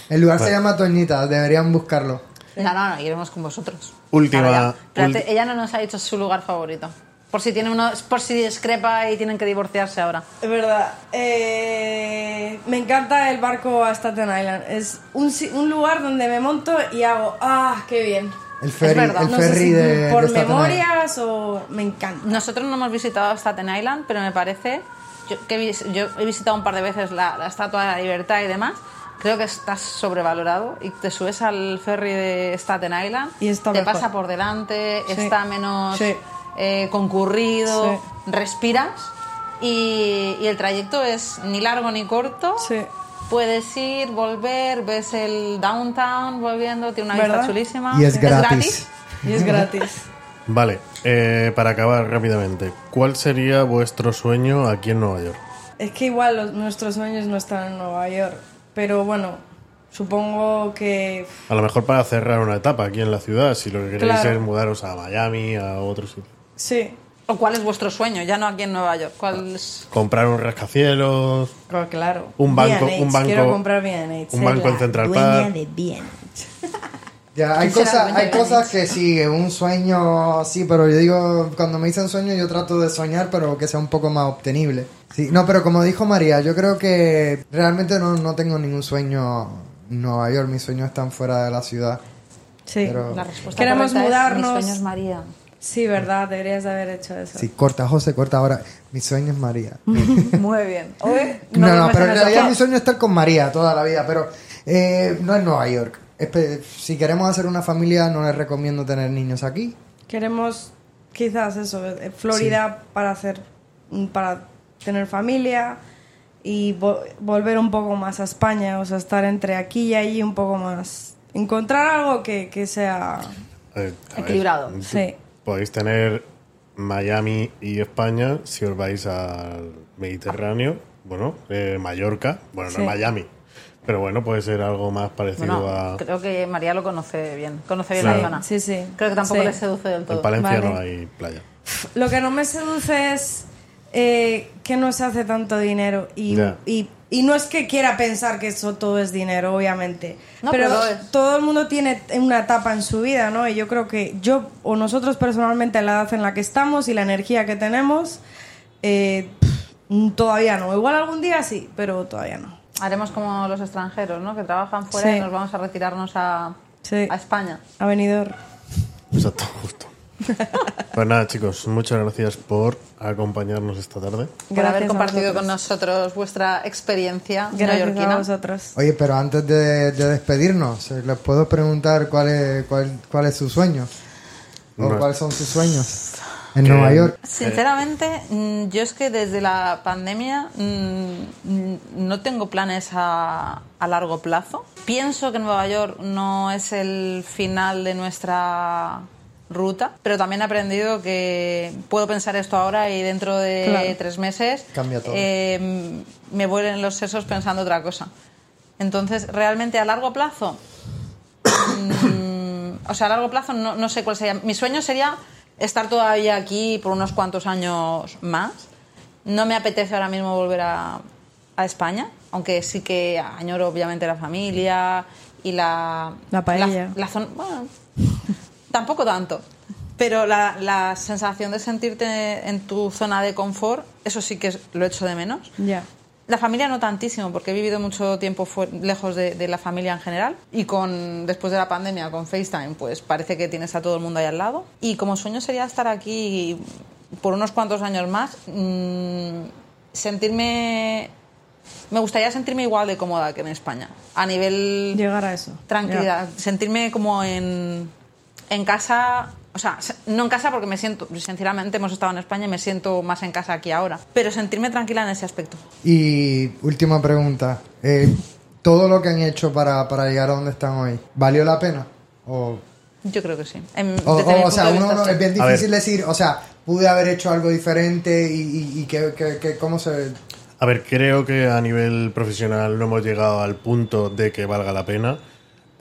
S2: El lugar se llama Toñitas, deberían buscarlo.
S3: No, no, no, iremos con vosotros.
S6: Última-
S3: ella no nos ha dicho su lugar favorito. Por si tiene uno, por si discrepa y tienen que divorciarse ahora.
S1: Es verdad. Eh, me encanta el barco a Staten Island. Es un, si- un lugar donde me monto y hago, ah, qué bien.
S2: El ferry,
S3: verdad.
S2: el
S1: No sé
S2: ferry
S1: si
S2: de,
S1: por
S2: de Staten Island.
S1: memorias o me encanta.
S3: Nosotros no hemos visitado Staten Island, pero me parece. Yo, que he vis- yo he visitado un par de veces la, la Estatua de la Libertad y demás. Creo que está sobrevalorado y te subes al ferry de Staten Island,
S1: Y está
S3: te
S1: mejor.
S3: pasa por delante,
S1: Sí.
S3: está menos
S1: Sí.
S3: eh, concurrido,
S1: Sí.
S3: respiras y, y el trayecto es ni largo ni corto. Puedes ir, volver, ves el downtown volviendo, tiene una
S1: ¿Verdad?
S3: vista chulísima.
S2: Y es gratis.
S1: Y es gratis.
S6: Vale, eh, para acabar rápidamente, ¿cuál sería vuestro sueño aquí en Nueva York?
S1: Es que igual los- nuestros sueños no están en Nueva York. Pero bueno, supongo que.
S6: A lo mejor para cerrar una etapa aquí en la ciudad, si lo que queréis
S1: Claro.
S6: es mudaros a Miami, a otro sitio.
S1: Sí.
S3: ¿O cuál es vuestro sueño? Ya no aquí en Nueva York. ¿Cuál es?
S6: Comprar un rascacielos,
S1: Claro, claro.
S6: Un banco-
S1: B&H,
S6: un banco-
S1: Quiero comprar B&H.
S6: un
S1: ser
S6: banco en Central
S1: dueña
S6: Park.
S1: de B&H.
S2: Ya, hay
S3: ¿Quién será
S2: cosas, hay cosas que sí, un sueño, sí, pero yo digo, cuando me dicen sueño, yo trato de soñar, pero que sea un poco más obtenible. Sí, no, pero como dijo María, yo creo que realmente no, no tengo ningún sueño en Nueva York, mis sueños están fuera de la ciudad.
S1: Sí.
S2: Pero-
S3: La respuesta
S1: Queremos
S3: correcta es,
S1: mudarnos.
S3: mis sueños María.
S1: Sí, verdad, deberías de haber hecho eso.
S2: Sí, corta, José, corta ahora. Mi sueño es María.
S3: Muy bien. Hoy
S2: No, no, pero
S3: en
S2: realidad mi sueño es estar con María toda la vida, pero eh, no en Nueva York. si queremos hacer una familia, no les recomiendo tener niños aquí.
S1: Queremos quizás eso, eh, Florida para hacer, mm, para tener familia y vo- volver un poco más a España, o sea, estar entre aquí y allí un poco más, encontrar algo que, que sea,
S6: Eh,
S3: Equilibrado.
S1: Sí.
S6: Podéis tener Miami y España si os vais al Mediterráneo, bueno, eh, Mallorca, bueno, no
S1: Sí.
S6: es Miami, pero bueno, puede ser algo más parecido
S3: Bueno,
S6: a...
S3: creo que María lo conoce bien. Conoce bien
S6: Claro.
S3: la zona.
S1: sí, sí.
S3: Creo que tampoco
S1: Sí.
S3: le seduce del
S6: En
S3: todo.
S6: Palencia
S1: Vale.
S6: no hay playa.
S1: Lo que no me seduce es eh, que no se hace tanto dinero y, y, y no es que quiera pensar que eso todo es dinero, obviamente.
S3: No,
S1: pero todo el mundo tiene una etapa en su vida, ¿no? Y yo creo que yo o nosotros personalmente a la edad en la que estamos y la energía que tenemos, eh, pff, todavía no. Igual algún día sí, pero todavía no.
S3: Haremos como los extranjeros, ¿no? Que trabajan fuera
S1: Sí.
S3: y nos vamos a retirarnos a,
S1: Sí.
S3: a España.
S1: Venido...
S6: Exacto, justo. Pues nada, chicos, muchas gracias por acompañarnos esta tarde.
S3: Por haber
S1: Gracias
S3: compartido con nosotros vuestra experiencia
S1: Gracias a
S3: neoyorquina.
S1: vosotros.
S2: Oye, pero antes de, de despedirnos, eh, ¿les puedo preguntar cuál es, cuál, cuál es su sueño? ¿O
S6: No.
S2: cuáles son sus sueños en Nueva York?
S3: Sinceramente, mm, yo es que desde la pandemia mm, no tengo planes a, a largo plazo. Pienso que Nueva York no es el final de nuestra ruta, pero también he aprendido que puedo pensar esto ahora y dentro de
S1: Claro.
S3: tres meses
S2: Cambia todo.
S3: eh, me vuelen los sesos pensando otra cosa. Entonces, realmente a largo plazo, mm, o sea, a largo plazo no, no sé cuál sería. Mi sueño sería estar todavía aquí por unos cuantos años más. No me apetece ahora mismo volver a, a España, aunque sí que añoro obviamente la familia y la...
S1: La paella.
S3: La, zona, bueno, tampoco tanto. Pero la, la sensación de sentirte en tu zona de confort, eso sí que lo echo de menos.
S1: Ya.
S3: La familia no tantísimo, porque he vivido mucho tiempo lejos de, de la familia en general. Y con después de la pandemia, con FaceTime, pues parece que tienes a todo el mundo ahí al lado. Y como sueño sería estar aquí por unos cuantos años más, mm, sentirme... Me gustaría sentirme igual de cómoda que en España. A nivel
S1: Llegar a eso.
S3: tranquilidad, sentirme como en, en casa, o sea, se- no en casa porque me siento, sinceramente hemos estado en España y me siento más en casa aquí ahora, pero sentirme tranquila en ese aspecto.
S2: Y última pregunta. eh, ¿Todo lo que han hecho para, para llegar a donde están hoy, ¿valió la pena? ¿O,
S3: Yo creo que sí. En-
S2: o, o- o sea, uno
S3: vista,
S2: no-
S3: sí.
S2: es bien difícil decir, o sea, pude haber hecho algo diferente y, y, y que, que- que- cómo se...
S6: A ver, creo que a nivel profesional no hemos llegado al punto de que valga la pena.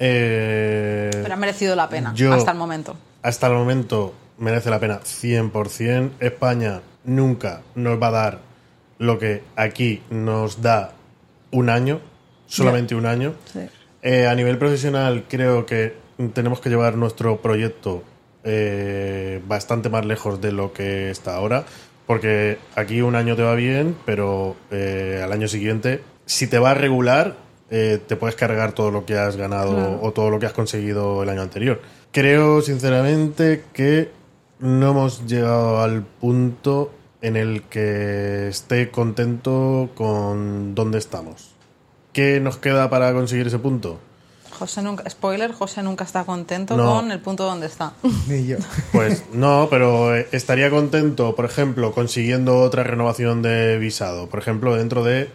S6: Eh,
S3: Pero ha merecido la pena
S6: yo-
S3: hasta el momento.
S6: hasta el momento merece la pena 100%. España nunca nos va a dar lo que aquí nos da un año, solamente un año.
S1: Sí.
S6: Eh, a nivel profesional creo que tenemos que llevar nuestro proyecto eh, bastante más lejos de lo que está ahora, porque aquí un año te va bien, pero eh, al año siguiente, si te va a regular, eh, te puedes cargar todo lo que has ganado
S1: Claro.
S6: o todo lo que has conseguido el año anterior. Creo sinceramente que no hemos llegado al punto en el que esté contento con dónde estamos. ¿Qué nos queda para conseguir ese punto?
S3: José nunca, spoiler, José nunca está contento
S6: No.
S3: con el punto donde está.
S2: Ni yo.
S6: Pues no, pero eh, estaría contento, por ejemplo, consiguiendo otra renovación de visado, por ejemplo, dentro de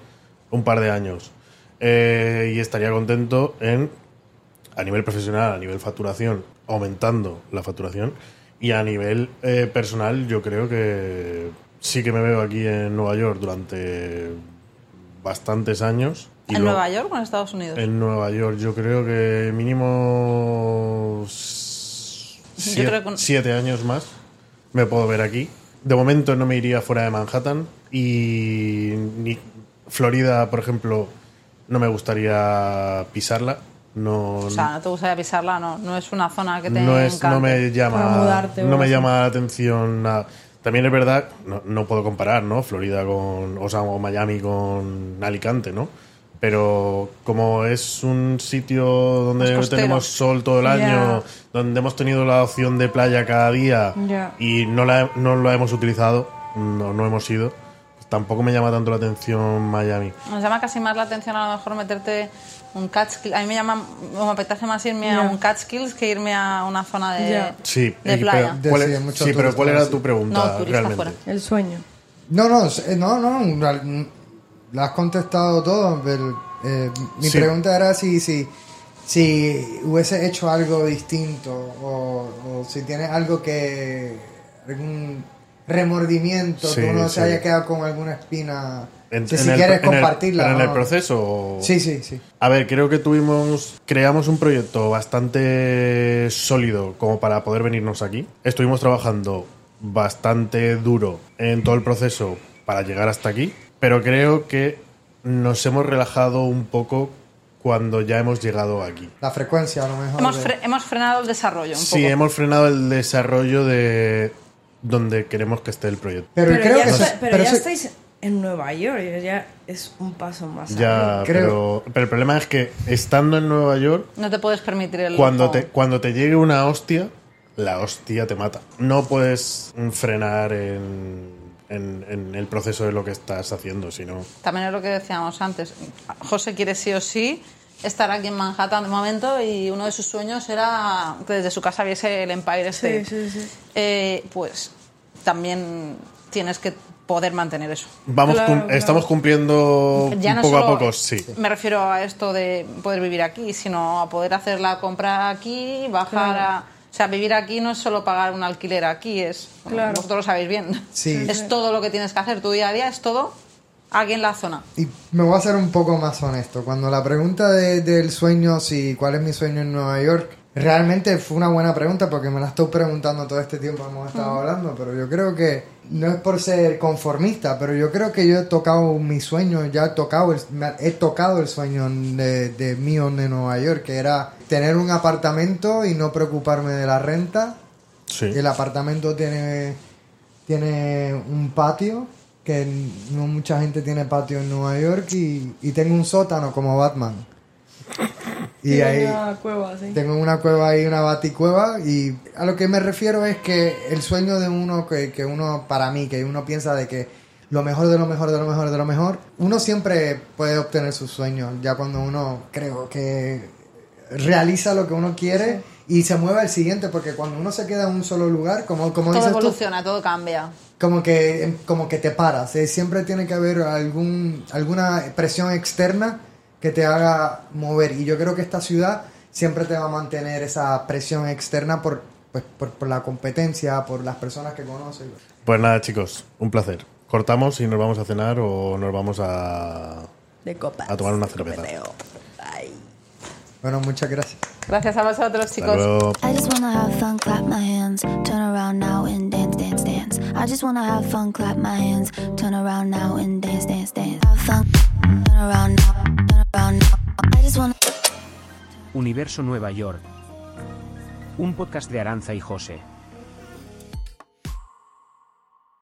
S6: un par de años. Eh, y estaría contento en, a nivel profesional, a nivel facturación, aumentando la facturación. Y a nivel eh, personal, yo creo que sí que me veo aquí en Nueva York durante bastantes años.
S3: ¿En Nueva York o en Estados Unidos?
S6: En Nueva York, yo creo que mínimo siete,
S3: creo que-
S6: siete años más me puedo ver aquí. De momento no me iría fuera de Manhattan y ni Florida, por ejemplo, no me gustaría pisarla. No,
S3: O sea, no te gustaría pisarla, no, no es una zona que te
S6: no, es, no me llama,
S1: Para mudarte o
S6: no me llama la atención nada. También es verdad, no, no puedo comparar, ¿no? Florida con, o sea, o Miami con Alicante, ¿no? Pero como es un sitio donde tenemos sol todo el año, donde hemos tenido la opción de playa cada día y no, la, no lo hemos utilizado, no, no hemos ido, tampoco me llama tanto la atención Miami.
S3: Nos llama casi más la atención a lo mejor meterte un Catskill. A mí me llama, o me apetece más irme a un Catskills que irme a una zona de,
S1: Ya.
S6: Sí,
S3: de playa.
S6: pero, ¿cuál,
S2: Sí,
S6: es-
S2: mucho
S6: sí, pero ¿cuál era tu pregunta
S3: No, turista
S6: realmente?
S3: fuera.
S1: El sueño.
S2: No, no, eh, no, no, lo has contestado todo. pero, eh, mi
S6: Sí.
S2: pregunta era si, si, si hubiese hecho algo distinto o, o si tienes algo que. algún remordimiento,
S6: Sí,
S2: que uno
S6: sí.
S2: se haya quedado con alguna espina.
S6: En-
S2: si
S6: en
S2: si
S6: el-
S2: quieres
S6: en el-
S2: compartirla.
S6: pero en el proceso. o-
S2: Sí, sí, sí.
S6: A ver, creo que tuvimos, creamos un proyecto bastante sólido como para poder venirnos aquí. Estuvimos trabajando bastante duro en todo el proceso para llegar hasta aquí, pero creo que nos hemos relajado un poco cuando ya hemos llegado aquí.
S2: La frecuencia, a lo mejor.
S3: Hemos,
S2: de-
S3: fre- hemos frenado el desarrollo un
S6: Sí,
S3: poco.
S6: hemos frenado el desarrollo de donde queremos que esté el proyecto.
S2: Pero, creo
S1: ya,
S2: que.
S1: está-
S2: eso-
S1: pero
S2: pero
S1: ya
S2: eso-
S1: estáis en Nueva York, ya es un paso más
S6: Ya.
S2: Creo-
S6: pero, pero el problema es que estando en Nueva York,
S3: No te puedes permitir el
S6: cuando te, cuando te llegue una hostia, la hostia te mata. No puedes frenar en, en- en el proceso de lo que estás haciendo, sino...
S3: También es lo que decíamos antes. José quiere sí o sí estar aquí en Manhattan de momento y uno de sus sueños era que desde su casa viese el Empire State.
S1: Sí, sí, sí.
S3: Eh, pues también tienes que poder mantener eso.
S6: Vamos
S1: Claro,
S6: cum-
S1: claro.
S6: Estamos cumpliendo
S3: Ya no
S6: poco a poco, sí.
S3: Me refiero a esto de poder vivir aquí, sino a poder hacer la compra aquí, bajar
S1: Claro.
S3: a... O sea, vivir aquí no es solo pagar un alquiler aquí, es...
S1: Claro.
S3: Vosotros lo sabéis bien.
S2: Sí.
S3: Es todo lo que tienes que hacer. Tu día a día es todo aquí en la zona.
S2: Y me voy a ser un poco más honesto. Cuando la pregunta de- del sueño, si cuál es mi sueño en Nueva York, realmente fue una buena pregunta porque me la estoy preguntando todo este tiempo que hemos estado hablando, pero yo creo que no es por ser conformista, pero yo creo que yo he tocado mi sueño, ya he tocado el, he tocado el sueño de, de mío de Nueva York, que era tener un apartamento y no preocuparme de la renta.
S6: Sí.
S2: El apartamento tiene, tiene un patio, que no mucha gente tiene patio en Nueva York, y, y tengo un sótano como Batman. Y ahí
S1: una cueva, sí.
S2: tengo una cueva ahí, una baticueva, y a lo que me refiero es que el sueño de uno, que, que uno, para mí, que uno piensa de que lo mejor de lo mejor de lo mejor de lo mejor, uno siempre puede obtener sus sueños, ya cuando uno creo que realiza lo que uno quiere y se mueve al siguiente, porque cuando uno se queda en un solo lugar, como, como
S3: Todo
S2: dices tú,
S3: evoluciona, todo cambia.
S2: como que, como que te paras. eh, Siempre tiene que haber algún, alguna presión externa que te haga mover. Y yo creo que esta ciudad siempre te va a mantener esa presión externa por, pues, por, por la competencia, por las personas que conoces.
S6: Pues nada, chicos, un placer. Cortamos y nos vamos a cenar o nos vamos a...
S1: De copas.
S6: A tomar una cerveza.
S2: Bueno, muchas gracias.
S3: Gracias a vosotros, chicos.
S4: I just wanna have fun, clap my hands, turn around now and dance, dance, dance. I just wanna have fun, clap my hands, turn around now and dance, dance, dance. Have fun,
S5: Universo Nueva York. Un podcast de Aranza y José.